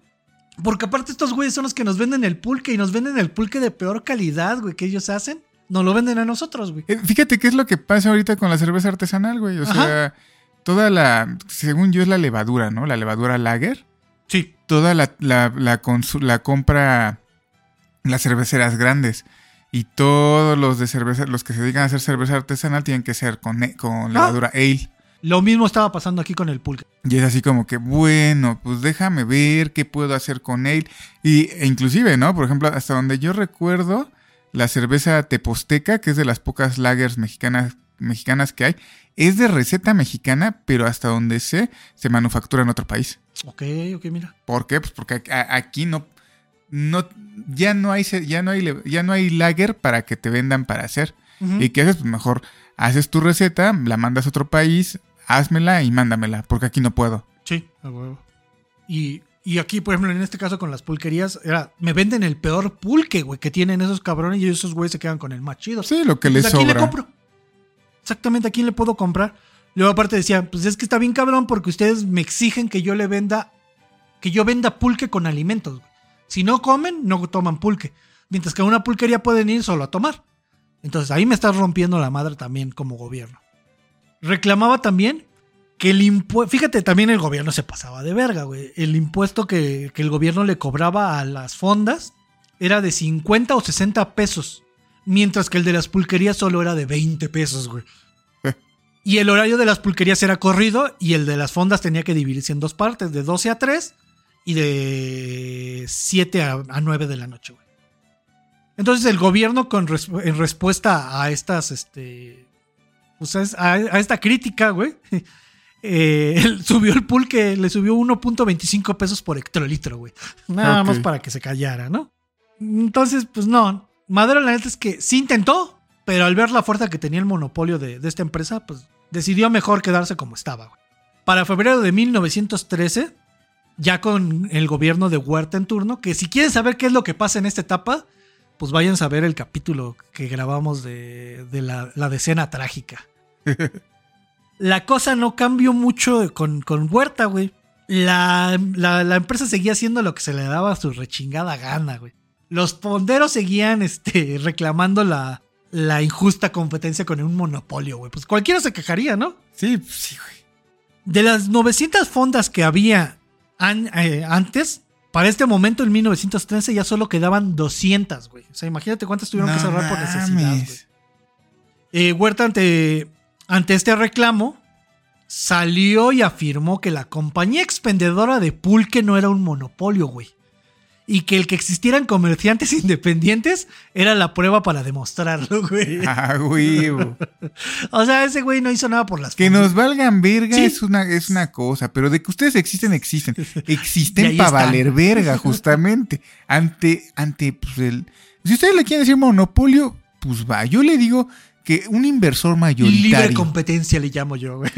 Porque aparte estos güeyes son los que nos venden el pulque y nos venden el pulque de peor calidad, güey, que ellos hacen. Nos lo venden a nosotros, güey. Eh, Fíjate qué es lo que pasa ahorita con la cerveza artesanal, güey. O Ajá. sea, toda la. Según yo, es la levadura, ¿no? La levadura lager. Sí. Toda la, la, la, la compra las cerveceras grandes. Y todos los de cerveza, los que se dedican a hacer cerveza artesanal tienen que ser con, e- con levadura ale. Lo mismo estaba pasando aquí con el pulque. Y es así como que, bueno, pues déjame ver qué puedo hacer con él. Y, e inclusive, ¿no? Por ejemplo, hasta donde yo recuerdo, la cerveza teposteca, que es de las pocas lagers mexicanas, mexicanas que hay, es de receta mexicana, pero hasta donde sé, se manufactura en otro país. Ok, ok, mira. ¿Por qué? Pues porque aquí no, no, ya no hay, ya no hay, ya no hay lager para que te vendan para hacer. ¿Y qué haces? Pues mejor haces tu receta, la mandas a otro país, házmela y mándamela, porque aquí no puedo. Sí, a huevo. Y, y aquí, por ejemplo, en este caso con las pulquerías, era, me venden el peor pulque, güey, que tienen esos cabrones y esos güeyes se quedan con el más chido. Sí, lo que les Pues, ¿A quién le sobra. compro? Exactamente, ¿a quién le puedo comprar? Luego aparte decían, pues es que está bien cabrón porque ustedes me exigen que yo le venda, que yo venda pulque con alimentos. güey. Si no comen, no toman pulque. Mientras que a una pulquería pueden ir solo a tomar. Entonces ahí me estás rompiendo la madre también como gobierno. Reclamaba también que el impuesto, fíjate, también el gobierno se pasaba de verga, güey. El impuesto que, que el gobierno le cobraba a las fondas era de 50 o 60 pesos. Mientras que el de las pulquerías solo era de 20 pesos, güey. Eh. Y el horario de las pulquerías era corrido y el de las fondas tenía que dividirse en dos partes, de 12 a 3 y de 7 a, a 9 de la noche, güey. Entonces el gobierno con res- en respuesta a estas, este, pues a, esta crítica, güey, eh, él subió el pulque, le subió 1.25 pesos por hectolitro, güey. Nada más para que se callara, ¿no? Entonces, pues no. Madero, la neta es que sí intentó, pero al ver la fuerza que tenía el monopolio de, de esta empresa, pues decidió mejor quedarse como estaba, güey. Para febrero de 1913, ya con el gobierno de Huerta en turno, que si quieren saber qué es lo que pasa en esta etapa, pues vayan a ver el capítulo que grabamos de, la, la, decena trágica. La cosa no cambió mucho con, con Huerta, güey. La, la, empresa seguía haciendo lo que se le daba a su rechingada gana, güey. Los ponderos seguían este, reclamando la, la injusta competencia con un monopolio, güey. Pues cualquiera se quejaría, ¿no? Sí, pues sí, güey. De las 900 fondas que había eh, antes, para este momento, en 1913, ya solo quedaban 200, güey. O sea, imagínate cuántas tuvieron que cerrar por necesidad, güey. Eh, Huerta, ante, ante este reclamo, salió y afirmó que la compañía expendedora de pulque no era un monopolio, güey y que el que existieran comerciantes independientes era la prueba para demostrarlo, güey. Ah, güey. o sea, ese güey no hizo nada por las Que nos valgan verga es, una, es una cosa, pero de que ustedes existen, existen. Existen para valer verga, justamente. ante, ante, pues, el... Si ustedes le quieren decir monopolio, pues va. Yo le digo que un inversor mayoritario. Libre competencia le llamo yo, güey.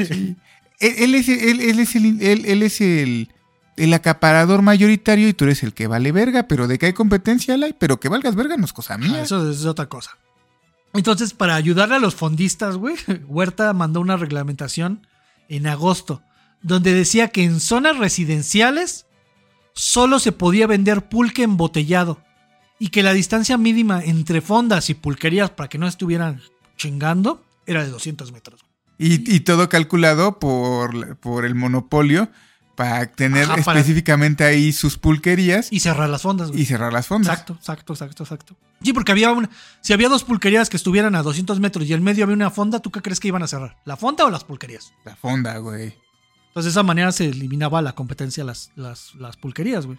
Él, es, él, es el, él es el el acaparador mayoritario y tú eres el que vale verga, pero de que hay competencia la hay, pero que valgas verga no es cosa mía. eso es otra cosa. Entonces, para ayudarle a los fondistas, güey, Huerta mandó una reglamentación en agosto, donde decía que en zonas residenciales solo se podía vender pulque embotellado y que la distancia mínima entre fondas y pulquerías para que no estuvieran chingando era de 200 metros. Y, todo calculado por, por el monopolio para tener específicamente ahí sus pulquerías. Y cerrar las fondas, Y cerrar las fondas. Exacto, exacto, exacto, exacto. Sí, porque había una. Si había dos pulquerías que estuvieran a 200 metros y en medio había una fonda, ¿tú qué crees que iban a cerrar? ¿La fonda o las pulquerías? La fonda, güey. Entonces, de esa manera se eliminaba la competencia las, las, las pulquerías, güey.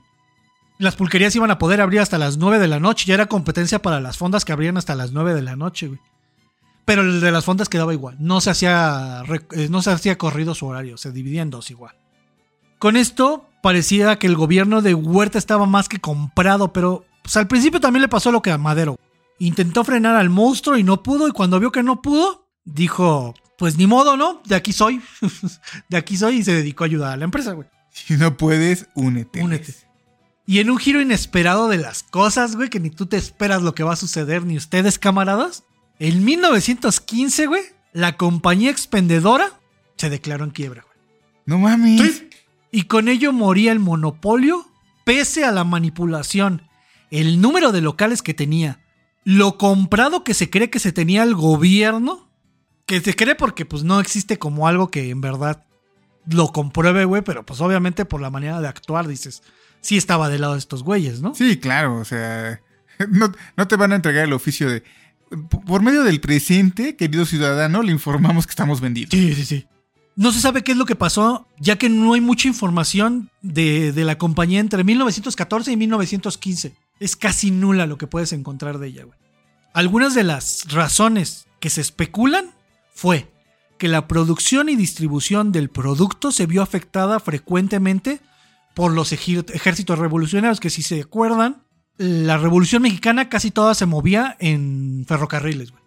Las pulquerías iban a poder abrir hasta las 9 de la noche. Ya era competencia para las fondas que abrían hasta las 9 de la noche, güey. Pero el de las fondas quedaba igual. No se hacía, eh, no se hacía corrido su horario. Se dividía en dos igual. Con esto parecía que el gobierno de Huerta estaba más que comprado, pero pues, al principio también le pasó lo que a Madero. Intentó frenar al monstruo y no pudo, y cuando vio que no pudo, dijo, pues ni modo, ¿no? De aquí soy. de aquí soy y se dedicó a ayudar a la empresa, güey. Si no puedes, únete. Únete. Y en un giro inesperado de las cosas, güey, que ni tú te esperas lo que va a suceder, ni ustedes, camaradas, en 1915, güey, la compañía expendedora se declaró en quiebra, güey. No mames y con ello moría el monopolio pese a la manipulación, el número de locales que tenía, lo comprado que se cree que se tenía el gobierno, que se cree porque pues no existe como algo que en verdad lo compruebe, güey, pero pues obviamente por la manera de actuar dices, sí estaba del lado de estos güeyes, ¿no? Sí, claro, o sea, no, no te van a entregar el oficio de... Por medio del presente, querido ciudadano, le informamos que estamos vendidos. Sí, sí, sí. No se sabe qué es lo que pasó, ya que no hay mucha información de, la compañía entre 1914 y 1915. Es casi nula lo que puedes encontrar de ella, güey. Algunas de las razones que se especulan fue que la producción y distribución del producto se vio afectada frecuentemente por los ejércitos revolucionarios, que si se acuerdan, la revolución mexicana casi toda se movía en ferrocarriles, güey.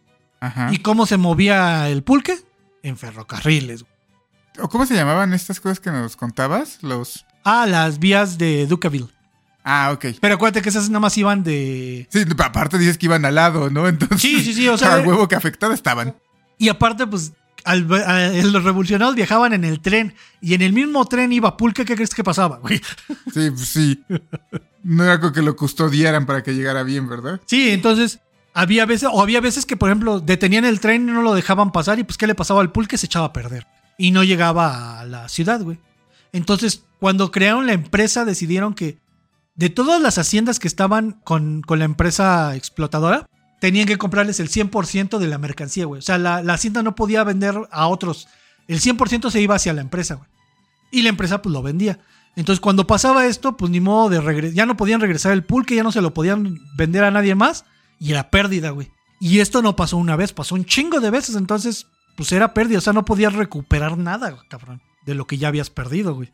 ¿Y cómo se movía el pulque? En ferrocarriles, güey. ¿O cómo se llamaban estas cosas que nos contabas? Los. Ah, las vías de Ducaville. Ah, ok. Pero acuérdate que esas nada más iban de. Sí, aparte dices que iban al lado, ¿no? Entonces. Sí, sí, sí. O sea. Al huevo que afectada estaban. Y aparte, pues. Los revolucionarios viajaban en el tren y en el mismo tren iba Pulque, ¿qué crees que pasaba, güey? Sí, pues sí. No era algo que lo custodiaran para que llegara bien, ¿verdad? Sí, entonces había veces, o había veces que, por ejemplo, detenían el tren y no lo dejaban pasar y pues ¿qué le pasaba al Pulque? Se echaba a perder y no llegaba a la ciudad, güey. Entonces, cuando crearon la empresa, decidieron que de todas las haciendas que estaban con, la empresa explotadora, tenían que comprarles el 100% de la mercancía, güey. O sea, la, hacienda no podía vender a otros. El 100% se iba hacia la empresa, güey. Y la empresa, pues, lo vendía. Entonces, cuando pasaba esto, pues, ni modo de regresar. Ya no podían regresar el pulque, ya no se lo podían vender a nadie más. Y era pérdida, güey. Y esto no pasó una vez, pasó un chingo de veces. Entonces, pues era pérdida. O sea, no podías recuperar nada, cabrón, de lo que ya habías perdido, güey.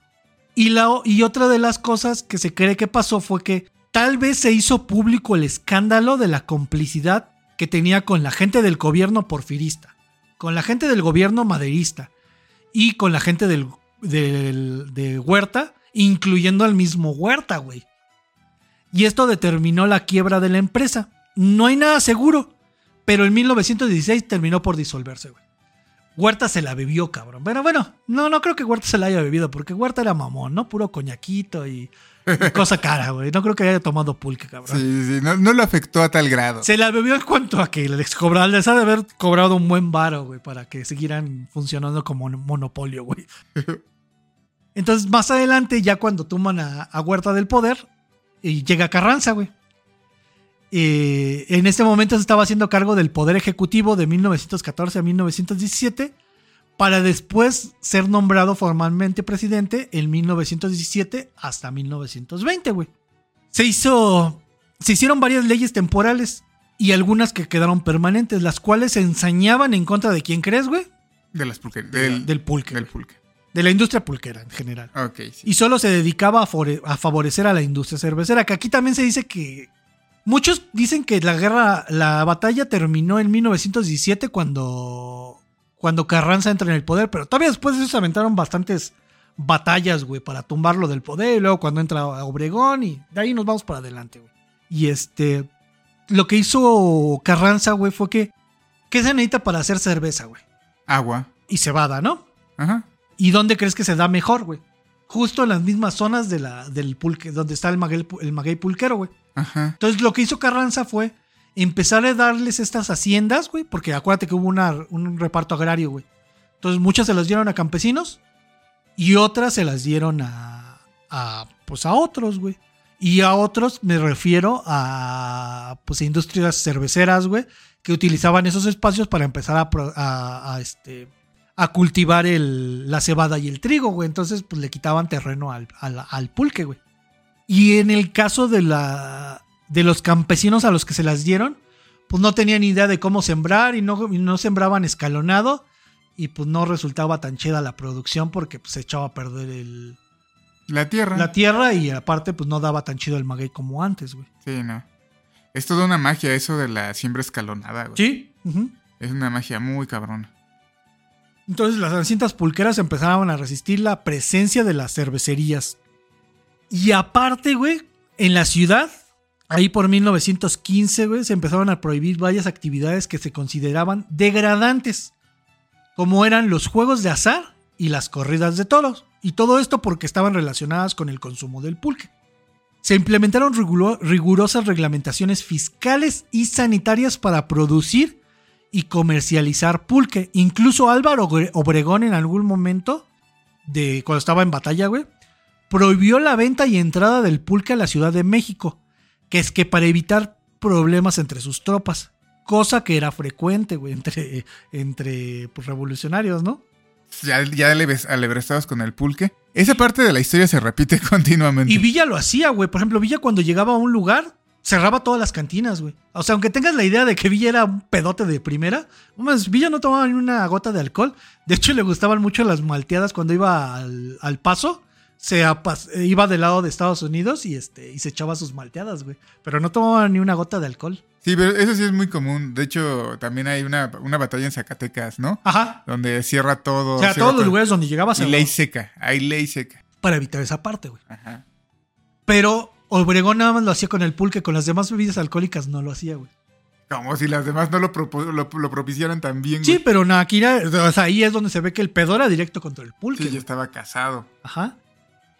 Y, la, y otra de las cosas que se cree que pasó fue que tal vez se hizo público el escándalo de la complicidad que tenía con la gente del gobierno porfirista, con la gente del gobierno maderista y con la gente del, del, de Huerta incluyendo al mismo Huerta, güey. Y esto determinó la quiebra de la empresa. No hay nada seguro, pero en 1916 terminó por disolverse, güey. Huerta se la bebió, cabrón. Pero bueno, no, no creo que Huerta se la haya bebido, porque Huerta era mamón, ¿no? Puro coñaquito y, y cosa cara, güey. No creo que haya tomado pulque, cabrón. Sí, sí, no, no lo afectó a tal grado. Se la bebió en cuanto a que les cobraron, les ha de haber cobrado un buen varo, güey, para que siguieran funcionando como un monopolio, güey. Entonces, más adelante, ya cuando toman a, a Huerta del poder, y llega Carranza, güey. Eh, en este momento se estaba haciendo cargo del Poder Ejecutivo de 1914 a 1917 para después ser nombrado formalmente presidente en 1917 hasta 1920, güey. Se hizo, se hicieron varias leyes temporales y algunas que quedaron permanentes, las cuales se ensañaban en contra de quién crees, güey. De las pulque, Del, del pulque. del pulque. De la industria pulquera en general. Ok, sí. Y solo se dedicaba a favorecer a la industria cervecera. Que aquí también se dice que. Muchos dicen que la guerra, la batalla terminó en 1917 cuando. Cuando Carranza entra en el poder. Pero todavía después de eso se aventaron bastantes batallas, güey, para tumbarlo del poder. Y luego cuando entra Obregón. Y de ahí nos vamos para adelante, güey. Y este. Lo que hizo Carranza, güey, fue que. ¿Qué se necesita para hacer cerveza, güey? Agua. Y cebada, ¿no? Ajá. ¿Y dónde crees que se da mejor, güey? Justo en las mismas zonas de la, del pulque, donde está el maguey, el maguey pulquero, güey. Ajá. Entonces lo que hizo Carranza fue empezar a darles estas haciendas, güey, porque acuérdate que hubo una- un reparto agrario, güey. Entonces muchas se las dieron a campesinos y otras se las dieron a, a pues a otros, güey. Y a otros me refiero a pues a industrias cerveceras, güey, que utilizaban esos espacios para empezar a, a- a, este a cultivar el, la cebada y el trigo, güey. Entonces, pues le quitaban terreno al, al, al pulque, güey. Y en el caso de la de los campesinos a los que se las dieron, pues no tenían idea de cómo sembrar y no, y no sembraban escalonado y pues no resultaba tan chida la producción porque pues, se echaba a perder el, La tierra. la tierra y aparte pues no daba tan chido el maguey como antes, güey. Sí, no. Es toda una magia eso de la siembra escalonada, güey. Sí. Es una magia muy cabrona. Entonces las haciendas pulqueras empezaron a resistir la presencia de las cervecerías. Y aparte, güey, en la ciudad, ahí por 1915, güey, se empezaron a prohibir varias actividades que se consideraban degradantes, como eran los juegos de azar y las corridas de toros. Y todo esto porque estaban relacionadas con el consumo del pulque. Se implementaron rigurosas reglamentaciones fiscales y sanitarias para producir y comercializar pulque. Incluso Álvaro Obregón en algún momento, de cuando estaba en batalla, güey, prohibió la venta y entrada del pulque a la Ciudad de México, que es que para evitar problemas entre sus tropas, cosa que era frecuente, güey, entre, entre pues, revolucionarios, ¿no? Ya, ya alebrestados con el pulque. Esa parte de la historia se repite continuamente. Y Villa lo hacía, güey. Por ejemplo, Villa cuando llegaba a un lugar, cerraba todas las cantinas, güey. O sea, aunque tengas la idea de que Villa era un pedote de primera, hombre, Villa no tomaba ni una gota de alcohol. De hecho, le gustaban mucho las malteadas cuando iba al, al paso. Se apas- iba del lado de Estados Unidos y este y se echaba sus malteadas, güey. Pero no tomaba ni una gota de alcohol. Sí, pero eso sí es muy común. De hecho, también hay una, una batalla en Zacatecas, ¿no? Ajá. Donde cierra todo. O sea, todos los lugares donde llegaba se Y ley seca. Hay ley seca. para evitar esa parte, güey. Ajá. Pero Obregón nada más lo hacía con el pulque, con las demás bebidas alcohólicas no lo hacía, güey. Como si las demás no lo, lo, lo propiciaran también. Sí, pero no, aquí era- o sea, ahí es donde se ve que el pedo era directo contra el pulque. Sí, ya estaba casado. Ajá.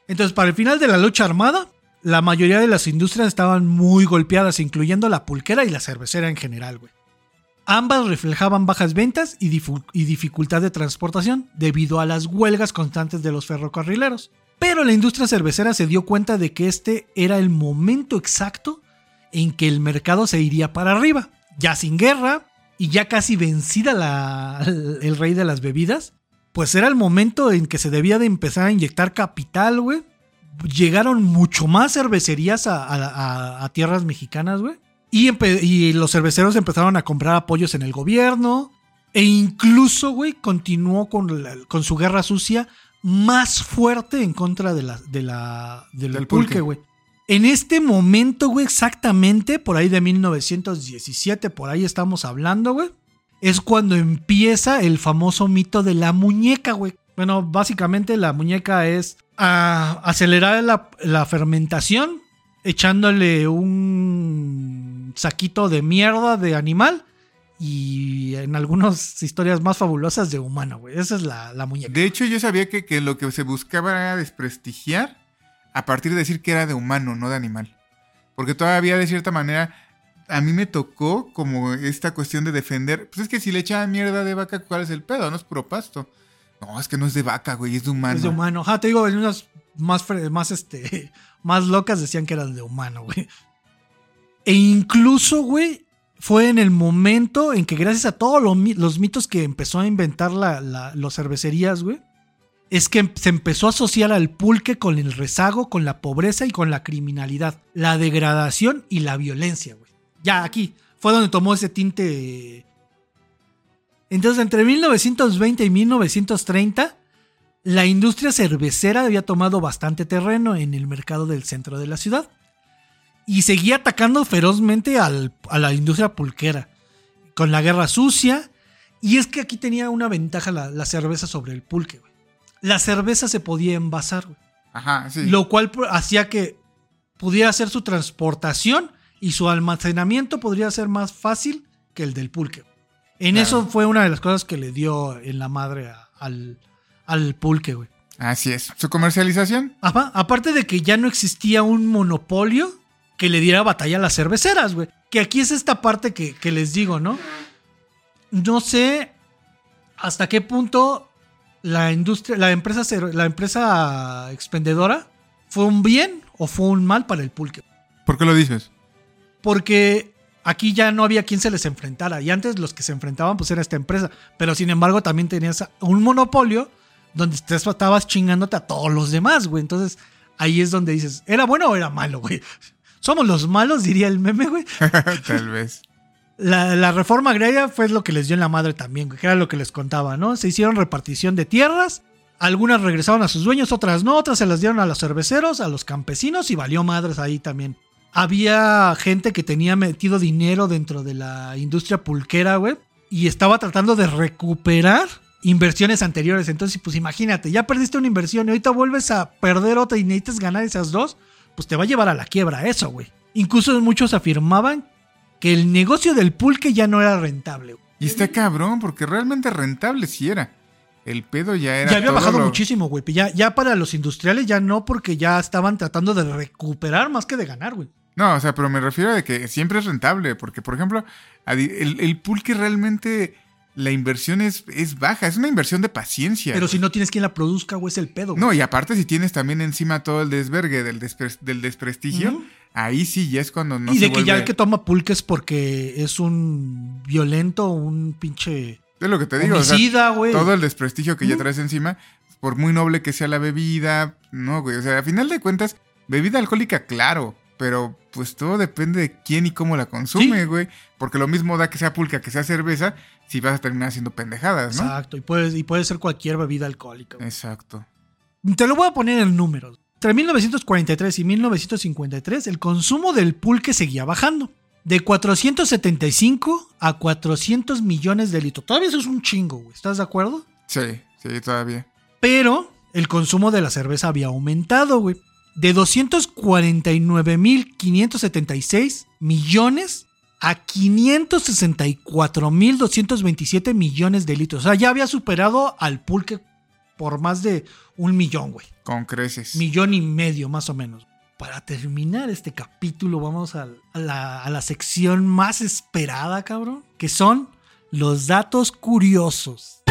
Entonces, para el final de la lucha armada, la mayoría de las industrias estaban muy golpeadas, incluyendo la pulquera y la cervecera en general, güey. Ambas reflejaban bajas ventas y dificultad de transportación debido a las huelgas constantes de los ferrocarrileros. Pero la industria cervecera se dio cuenta de que este era el momento exacto en que el mercado se iría para arriba. Ya sin guerra y ya casi vencida la- el rey de las bebidas, pues era el momento en que se debía de empezar a inyectar capital, güey. Llegaron mucho más cervecerías a, tierras mexicanas, güey. Y, los cerveceros empezaron a comprar apoyos en el gobierno. E incluso, güey, continuó con, con su guerra sucia más fuerte en contra de la, de la, del Del pulque, pulque. güey. En este momento, güey, exactamente, por ahí de 1917, por ahí estamos hablando, güey es cuando empieza el famoso mito de la muñeca, güey. Bueno, básicamente la muñeca es a acelerar la, la fermentación echándole un saquito de mierda de animal y en algunas historias más fabulosas de humano, güey. Esa es la, la muñeca. De hecho, yo sabía que, que lo que se buscaba era desprestigiar a partir de decir que era de humano, no de animal. Porque todavía de cierta manera a mí me tocó como esta cuestión de defender. Pues es que si le echaban mierda de vaca, ¿cuál es el pedo? No es puro pasto. No, es que no es de vaca, güey, es de humano. Es de humano. Ajá, te digo, en unas más, más, este, más locas decían que eran de humano, güey. E incluso, güey, fue en el momento en que gracias a todos los mitos que empezó a inventar la, la, los cervecerías, güey, es que se empezó a asociar al pulque con el rezago, con la pobreza y con la criminalidad, la degradación y la violencia, güey. Ya aquí fue donde tomó ese tinte. Entonces, entre 1920 y 1930, la industria cervecera había tomado bastante terreno en el mercado del centro de la ciudad y seguía atacando ferozmente al- a la industria pulquera con la guerra sucia. Y es que aquí tenía una ventaja la, la cerveza sobre el pulque. güey. La cerveza se podía envasar, güey, Ajá, sí. lo cual hacía que pudiera hacer su transportación y su almacenamiento podría ser más fácil que el del pulque. En Claro. eso fue una de las cosas que le dio en la madre a- al, al pulque, güey. Así es. Su comercialización. Ajá, aparte de que ya no existía un monopolio que le diera batalla a las cerveceras, güey. Que aquí es esta parte que, que les digo, ¿no? No sé hasta qué punto la industria, la empresa, la empresa expendedora fue un bien o fue un mal para el pulque. ¿Por qué lo dices? Porque aquí ya no había quien se les enfrentara. Y antes los que se enfrentaban pues era esta empresa. Pero sin embargo también tenías un monopolio donde te estabas chingándote a todos los demás, güey. Entonces ahí es donde dices, ¿era bueno o era malo, güey? Somos los malos, diría el meme, güey. Tal vez. La, la reforma agraria fue lo que les dio en la madre también, que era lo que les contaba, ¿no? Se hicieron repartición de tierras, algunas regresaron a sus dueños, otras no, otras se las dieron a los cerveceros, a los campesinos y valió madres ahí también. Había gente que tenía metido dinero dentro de la industria pulquera, güey, y estaba tratando de recuperar inversiones anteriores. Entonces, pues imagínate, ya perdiste una inversión y ahorita vuelves a perder otra y necesitas ganar esas dos, pues te va a llevar a la quiebra eso, güey. Incluso muchos afirmaban que el negocio del pulque ya no era rentable. güey. Y está cabrón, porque realmente rentable sí era. El pedo ya era. Ya había todo bajado lo- muchísimo, güey. Ya, ya para los industriales ya no, porque ya estaban tratando de recuperar más que de ganar, güey. No, o sea, pero me refiero a que siempre es rentable, porque, por ejemplo, el pulque realmente la inversión es, es baja, es una inversión de paciencia. Pero güey. si no tienes quien la produzca, güey, es el pedo. güey. No, y aparte si tienes también encima todo el desvergue del, despre- del desprestigio, ahí sí ya es cuando no y se de que ya el que toma pulque es porque es un violento, un pinche Es lo que te digo, o sea, homicida, güey. todo el desprestigio que ya traes encima, por muy noble que sea la bebida, no, güey, o sea, a final de cuentas, bebida alcohólica, claro, pero pues todo depende de quién y cómo la consume, Sí. güey, porque lo mismo da que sea pulca, que sea cerveza, si vas a terminar haciendo pendejadas, ¿no? Exacto. Y puede, y puede ser cualquier bebida alcohólica. güey. Exacto. Te lo voy a poner en números. Entre 1943 y 1953, el consumo del pulque seguía bajando. De 475 a 400 millones de litros. Todavía eso es un chingo, güey. ¿Estás de acuerdo? Sí, sí, todavía. Pero el consumo de la cerveza había aumentado, güey. De 249.576 millones a 564.227 millones de litros. O sea, ya había superado al pulque por más de un millón, güey. Con creces. Millón y medio, más o menos. Para terminar este capítulo, vamos a, a la, a la sección más esperada, cabrón. Que son los datos curiosos.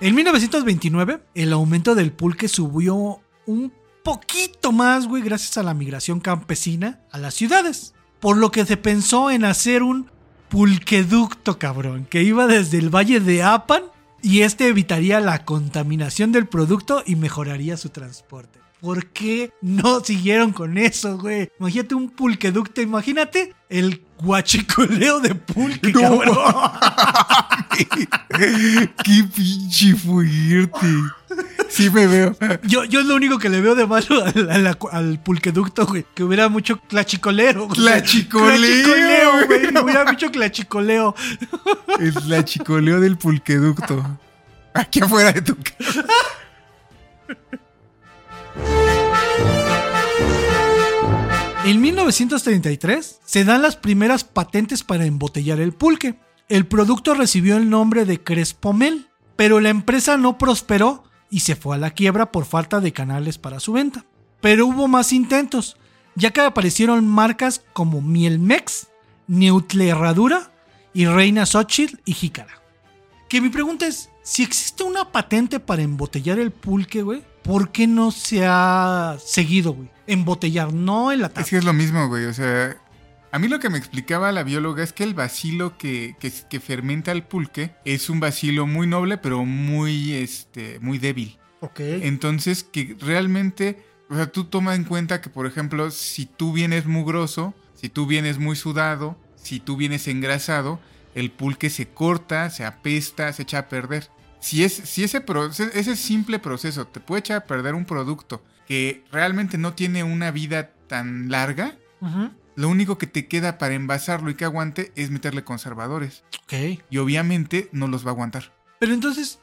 En 1929, el aumento del pulque subió un poquito más, güey, gracias a la migración campesina a las ciudades. Por lo que se pensó en hacer un pulqueducto, cabrón, que iba desde el valle de Apan y este evitaría la contaminación del producto y mejoraría su transporte. ¿Por qué no siguieron con eso, güey? Imagínate un pulqueducto, imagínate el guachicoleo de pulque, No, cabrón. ¡Qué pinche fuerte! Sí me veo. Yo, yo es lo único que le veo de malo al, al, al pulqueducto, güey. Que hubiera mucho clachicolero. güey. Clachicoleo, Clachicoleo, güey. güey. Hubiera mucho clachicoleo. Es la chicoleo del pulqueducto. Aquí afuera de tu casa. En 1933 se dan las primeras patentes para embotellar el pulque. El producto recibió el nombre de Crespomel, pero la empresa no prosperó y se fue a la quiebra por falta de canales para su venta. Pero hubo más intentos, ya que aparecieron marcas como Mielmex, Neutle Herradura y Reina Xochitl y Jícara. Que mi pregunta es, si existe una patente para embotellar el pulque, güey, ¿por qué no se ha seguido, güey? Embotellar, no en la Es que es lo mismo, güey. O sea, a mí lo que me explicaba la bióloga es que el bacilo que, que, que fermenta el pulque es un bacilo muy noble, pero muy, este, muy débil. Ok. Entonces, que realmente, o sea, tú toma en cuenta que, por ejemplo, si tú vienes mugroso, si tú vienes muy sudado, si tú vienes engrasado, el pulque se corta, se apesta, se echa a perder. Si, es, si ese, proce- ese simple proceso te puede echar a perder un producto que realmente no tiene una vida tan larga, Ujú. Lo único que te queda para envasarlo y que aguante es meterle conservadores. Ok. Y obviamente no los va a aguantar. Pero entonces,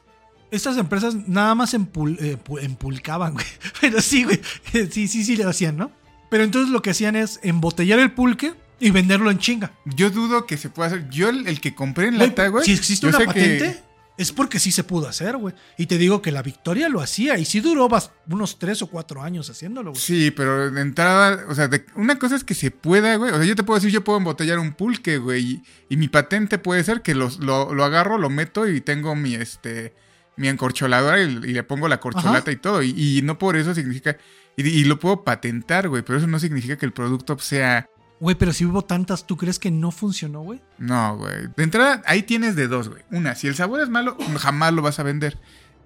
estas empresas nada más empul- eh, pu- empulcaban, güey. Pero sí, güey. Sí, sí, sí lo hacían, ¿no? Pero entonces lo que hacían es embotellar el pulque y venderlo en chinga. Yo dudo que se pueda hacer. Yo, el, el que compré en lata, güey. si existe una que- patente, es porque sí se pudo hacer, güey. Y te digo que la Victoria lo hacía y sí duró unos tres o cuatro años haciéndolo, güey. Sí, pero de entrada, o sea, de- una cosa es que se pueda, güey. O sea, yo te puedo decir, yo puedo embotellar un pulque, güey. Y, y mi patente puede ser que los- lo, lo agarro, lo meto y tengo mi, este, mi encorcholadora y, y le pongo la corcholata Ajá. y todo. Y, y no por eso significa. Y, y lo puedo patentar, güey. Pero eso no significa que el producto sea. Güey, pero si hubo tantas, ¿tú crees que no funcionó, güey? No, güey. De entrada, ahí tienes de dos, güey. Una, si el sabor es malo, jamás lo vas a vender.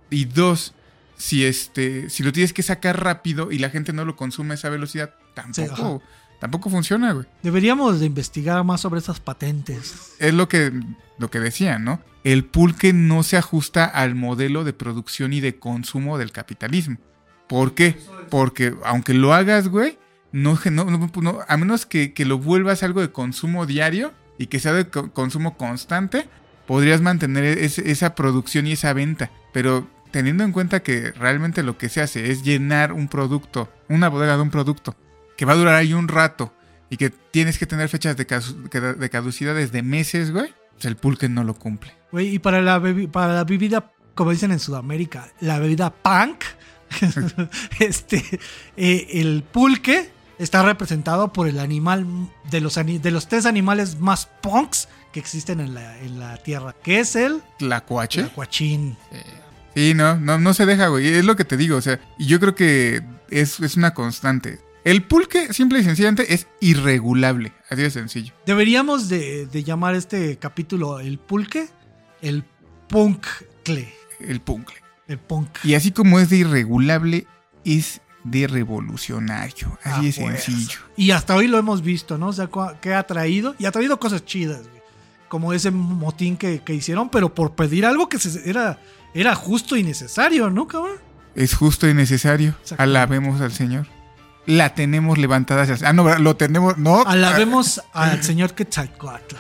Y dos, si este, si lo tienes que sacar rápido y la gente no lo consume a esa velocidad, tampoco, tampoco funciona, güey. Deberíamos de investigar más sobre esas patentes. Es lo que, lo que decían, ¿no? El pulque no se ajusta al modelo de producción y de consumo del capitalismo. ¿Por qué? Porque aunque lo hagas, güey, no, no- no- a menos que, lo vuelvas algo de consumo diario y que sea de co- consumo constante, podrías mantener ese- esa producción y esa venta. Pero teniendo en cuenta que realmente lo que se hace es llenar un producto, una bodega de un producto, que va a durar ahí un rato y que tienes que tener fechas de, de caducidad desde meses, güey, pues el pulque no lo cumple. Güey, y para la, para la bebida, como dicen en Sudamérica, la bebida punk, este, eh, el pulque está representado por el animal de los, de los tres animales más punks que existen en la, en la tierra, que es el ¿Tlacuache? acuachín. Sí, no, no, no se deja, güey. Es lo que te digo, o sea, y yo creo que es, es una constante. El pulque, simple y sencillamente, es irregulable. Así de sencillo. Deberíamos de, de llamar este capítulo el pulque, el punkcle, El pulque. el punk. Y así como es de irregulable, es de revolucionario. Así Ah, de pues. sencillo. Y hasta hoy lo hemos visto, ¿no? O sea, que ha traído. Y ha traído cosas chidas, güey. Como ese motín que, que hicieron, pero por pedir algo que se- era, era justo y necesario, ¿no, cabrón? Es justo y necesario. Alabemos al Señor. La tenemos levantada hacia... Ah, no, lo tenemos... No. Alabemos al señor Quetzalcoatl.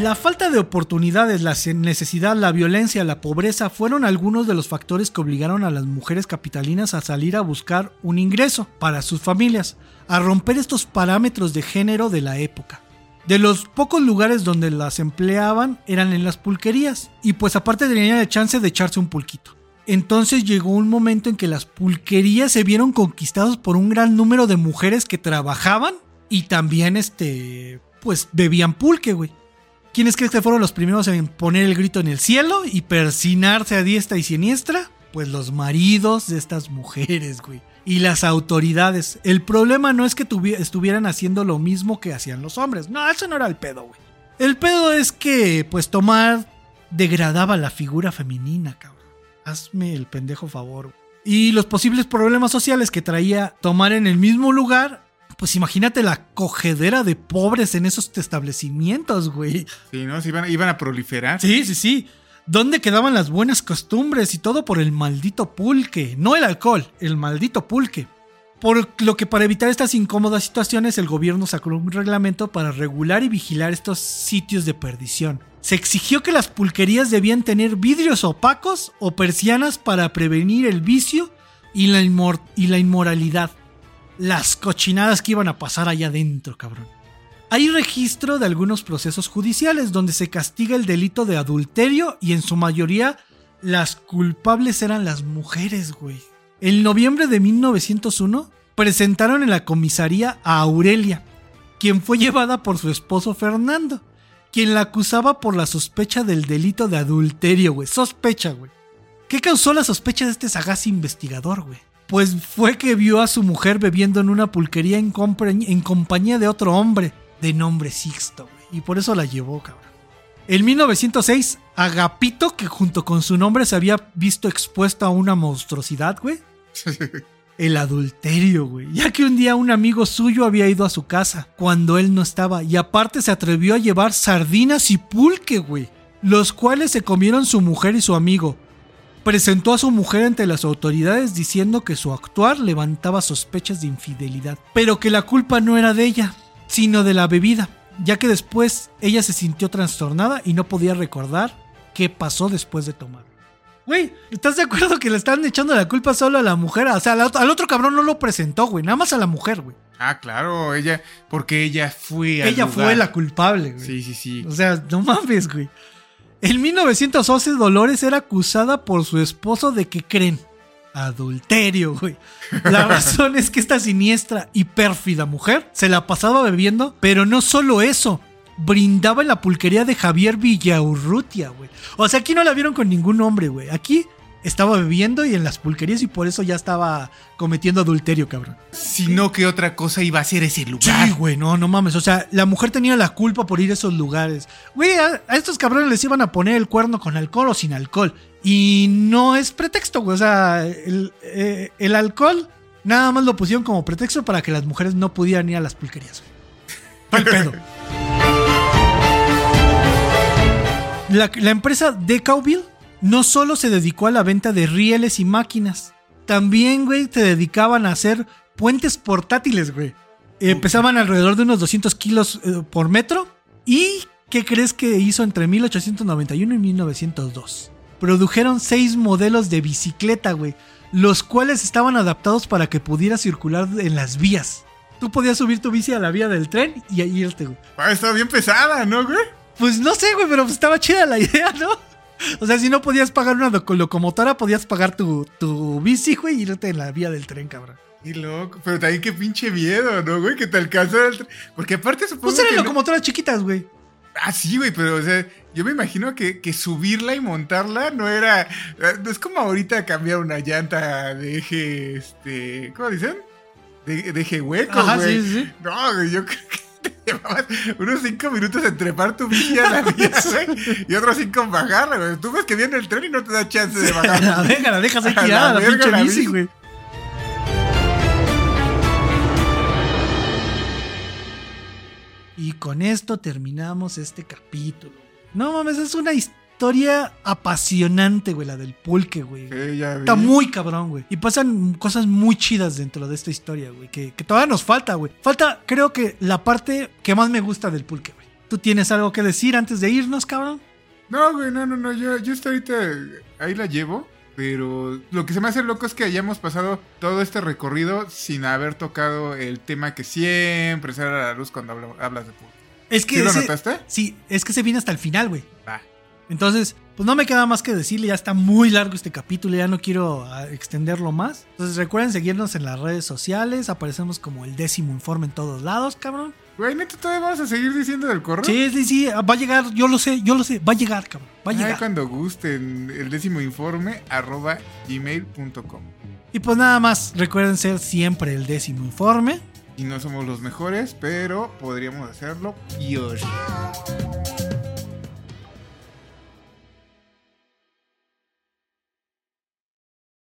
La falta de oportunidades, la necesidad, la violencia, la pobreza fueron algunos de los factores que obligaron a las mujeres capitalinas a salir a buscar un ingreso para sus familias, a romper estos parámetros de género de la época. De los pocos lugares donde las empleaban eran en las pulquerías, y pues aparte tenían el chance de echarse un pulquito. Entonces llegó un momento en que las pulquerías se vieron conquistados por un gran número de mujeres que trabajaban y también este pues bebían pulque, güey. ¿Quiénes crees que fueron los primeros en poner el grito en el cielo y persinarse a diestra y siniestra? Pues los maridos de estas mujeres, güey. Y las autoridades. El problema no es que tuvi- estuvieran haciendo lo mismo que hacían los hombres. No, eso no era el pedo, güey. El pedo es que, pues, tomar degradaba la figura femenina, cabrón. Hazme el pendejo favor. güey. Y los posibles problemas sociales que traía tomar en el mismo lugar, pues imagínate la cogedera de pobres en esos establecimientos, güey. Sí, ¿no? Se iban, iban a proliferar. Sí, sí, sí. ¿Dónde quedaban las buenas costumbres y todo por el maldito pulque? No el alcohol, el maldito pulque. Por lo que para evitar estas incómodas situaciones el gobierno sacó un reglamento para regular y vigilar estos sitios de perdición. Se exigió que las pulquerías debían tener vidrios opacos o persianas para prevenir el vicio y la, y la inmoralidad. Las cochinadas que iban a pasar allá adentro, cabrón. Hay registro de algunos procesos judiciales donde se castiga el delito de adulterio y en su mayoría las culpables eran las mujeres, güey. En noviembre de 1901 presentaron en la comisaría a Aurelia, quien fue llevada por su esposo Fernando, quien la acusaba por la sospecha del delito de adulterio, güey. Sospecha, güey. ¿Qué causó la sospecha de este sagaz investigador, güey? Pues fue que vio a su mujer bebiendo en una pulquería en, en compañía de otro hombre, de nombre Sixto, güey. Y por eso la llevó, cabrón. En 1906, Agapito, que junto con su nombre se había visto expuesto a una monstruosidad, güey. El adulterio, güey. Ya que un día un amigo suyo había ido a su casa cuando él no estaba. Y aparte se atrevió a llevar sardinas y pulque, güey. Los cuales se comieron su mujer y su amigo. Presentó a su mujer ante las autoridades diciendo que su actuar levantaba sospechas de infidelidad. Pero que la culpa no era de ella, sino de la bebida, ya que después ella se sintió trastornada y no podía recordar qué pasó después de tomar. Güey, ¿estás de acuerdo que le están echando la culpa solo a la mujer? O sea, al otro cabrón no lo presentó, güey, nada más a la mujer, güey. Ah, claro, ella, porque ella fue Ella fue la culpable, güey. Sí, sí, sí. O sea, no mames, güey. En 1911 Dolores era acusada por su esposo de que creen adulterio, güey. La razón es que esta siniestra y pérfida mujer se la pasaba bebiendo, pero no solo eso, brindaba en la pulquería de Javier Villaurrutia, güey. O sea, aquí no la vieron con ningún hombre, güey. Aquí estaba bebiendo y en las pulquerías y por eso ya estaba cometiendo adulterio, cabrón. Sino que otra cosa iba a ser ese lugar. Sí, güey, no, no mames. O sea, la mujer tenía la culpa por ir a esos lugares. Güey, a, estos cabrones les iban a poner el cuerno con alcohol o sin alcohol. Y no es pretexto, güey. O sea, el, eh, el alcohol nada más lo pusieron como pretexto para que las mujeres no pudieran ir a las pulquerías. Güey. pedo. La, la empresa Decauville no solo se dedicó a la venta de rieles y máquinas, también, güey, se dedicaban a hacer puentes portátiles, güey. Empezaban alrededor de unos 200 kilos eh, por metro. ¿Y qué crees que hizo entre 1891 y 1902? Produjeron seis modelos de bicicleta, güey, los cuales estaban adaptados para que pudiera circular en las vías. Tú podías subir tu bici a la vía del tren y ahí irte, güey. Ah, estaba bien pesada, ¿no, güey? Pues no sé, güey, pero estaba chida la idea, ¿no? O sea, si no podías pagar una locomotora, podías pagar tu, tu bici, güey, y irte en la vía del tren, cabrón. Y loco, pero también qué pinche miedo, ¿no, güey? Que te alcanza el tren. Porque aparte supongo Pues eran locomotoras chiquitas, güey. Ah, sí, güey, pero o sea, yo me imagino que, que, subirla y montarla no era. No es como ahorita cambiar una llanta de eje, este. ¿Cómo dicen? De, de eje hueco, Ajá, güey. sí, sí. No, güey, yo creo que llevabas unos cinco minutos en trepar tu bici a la vía, güey, y otros cinco en bajarla, güey. Tú ves que viene el tren y no te da chance de bajar. la verga, la dejas ahí la tirada, la, pinche la bici. güey. Y con esto terminamos este capítulo. No mames, es una historia apasionante, güey, la del pulque, güey. Sí. Está muy cabrón, güey. Y pasan cosas muy chidas dentro de esta historia, güey. Que, que todavía nos falta, güey. Falta, creo que, la parte que más me gusta del pulque, güey. ¿Tú tienes algo que decir antes de irnos, cabrón? No, güey, no, no, no. Yo, yo estoy ahorita. Ahí la llevo. Pero lo que se me hace loco es que hayamos pasado todo este recorrido sin haber tocado el tema que siempre sale a la luz cuando habla- hablas de pulque. Es que ¿Sí lo notaste? Sí, es que se viene hasta el final, güey. Va. Entonces, pues no me queda más que decirle, ya está muy largo este capítulo, ya no quiero ah, extenderlo más. Entonces recuerden seguirnos en las redes sociales, aparecemos como el décimo informe en todos lados, cabrón. Güey, neta, todavía vamos a seguir diciendo del correo. Sí, sí, sí, va a llegar, yo lo sé, yo lo sé, va a llegar, cabrón, va a Ay, llegar. cuando gusten, el décimo informe arroba gmail.com. Y pues nada más, recuerden ser siempre el décimo informe. Y no somos los mejores, pero podríamos hacerlo peor.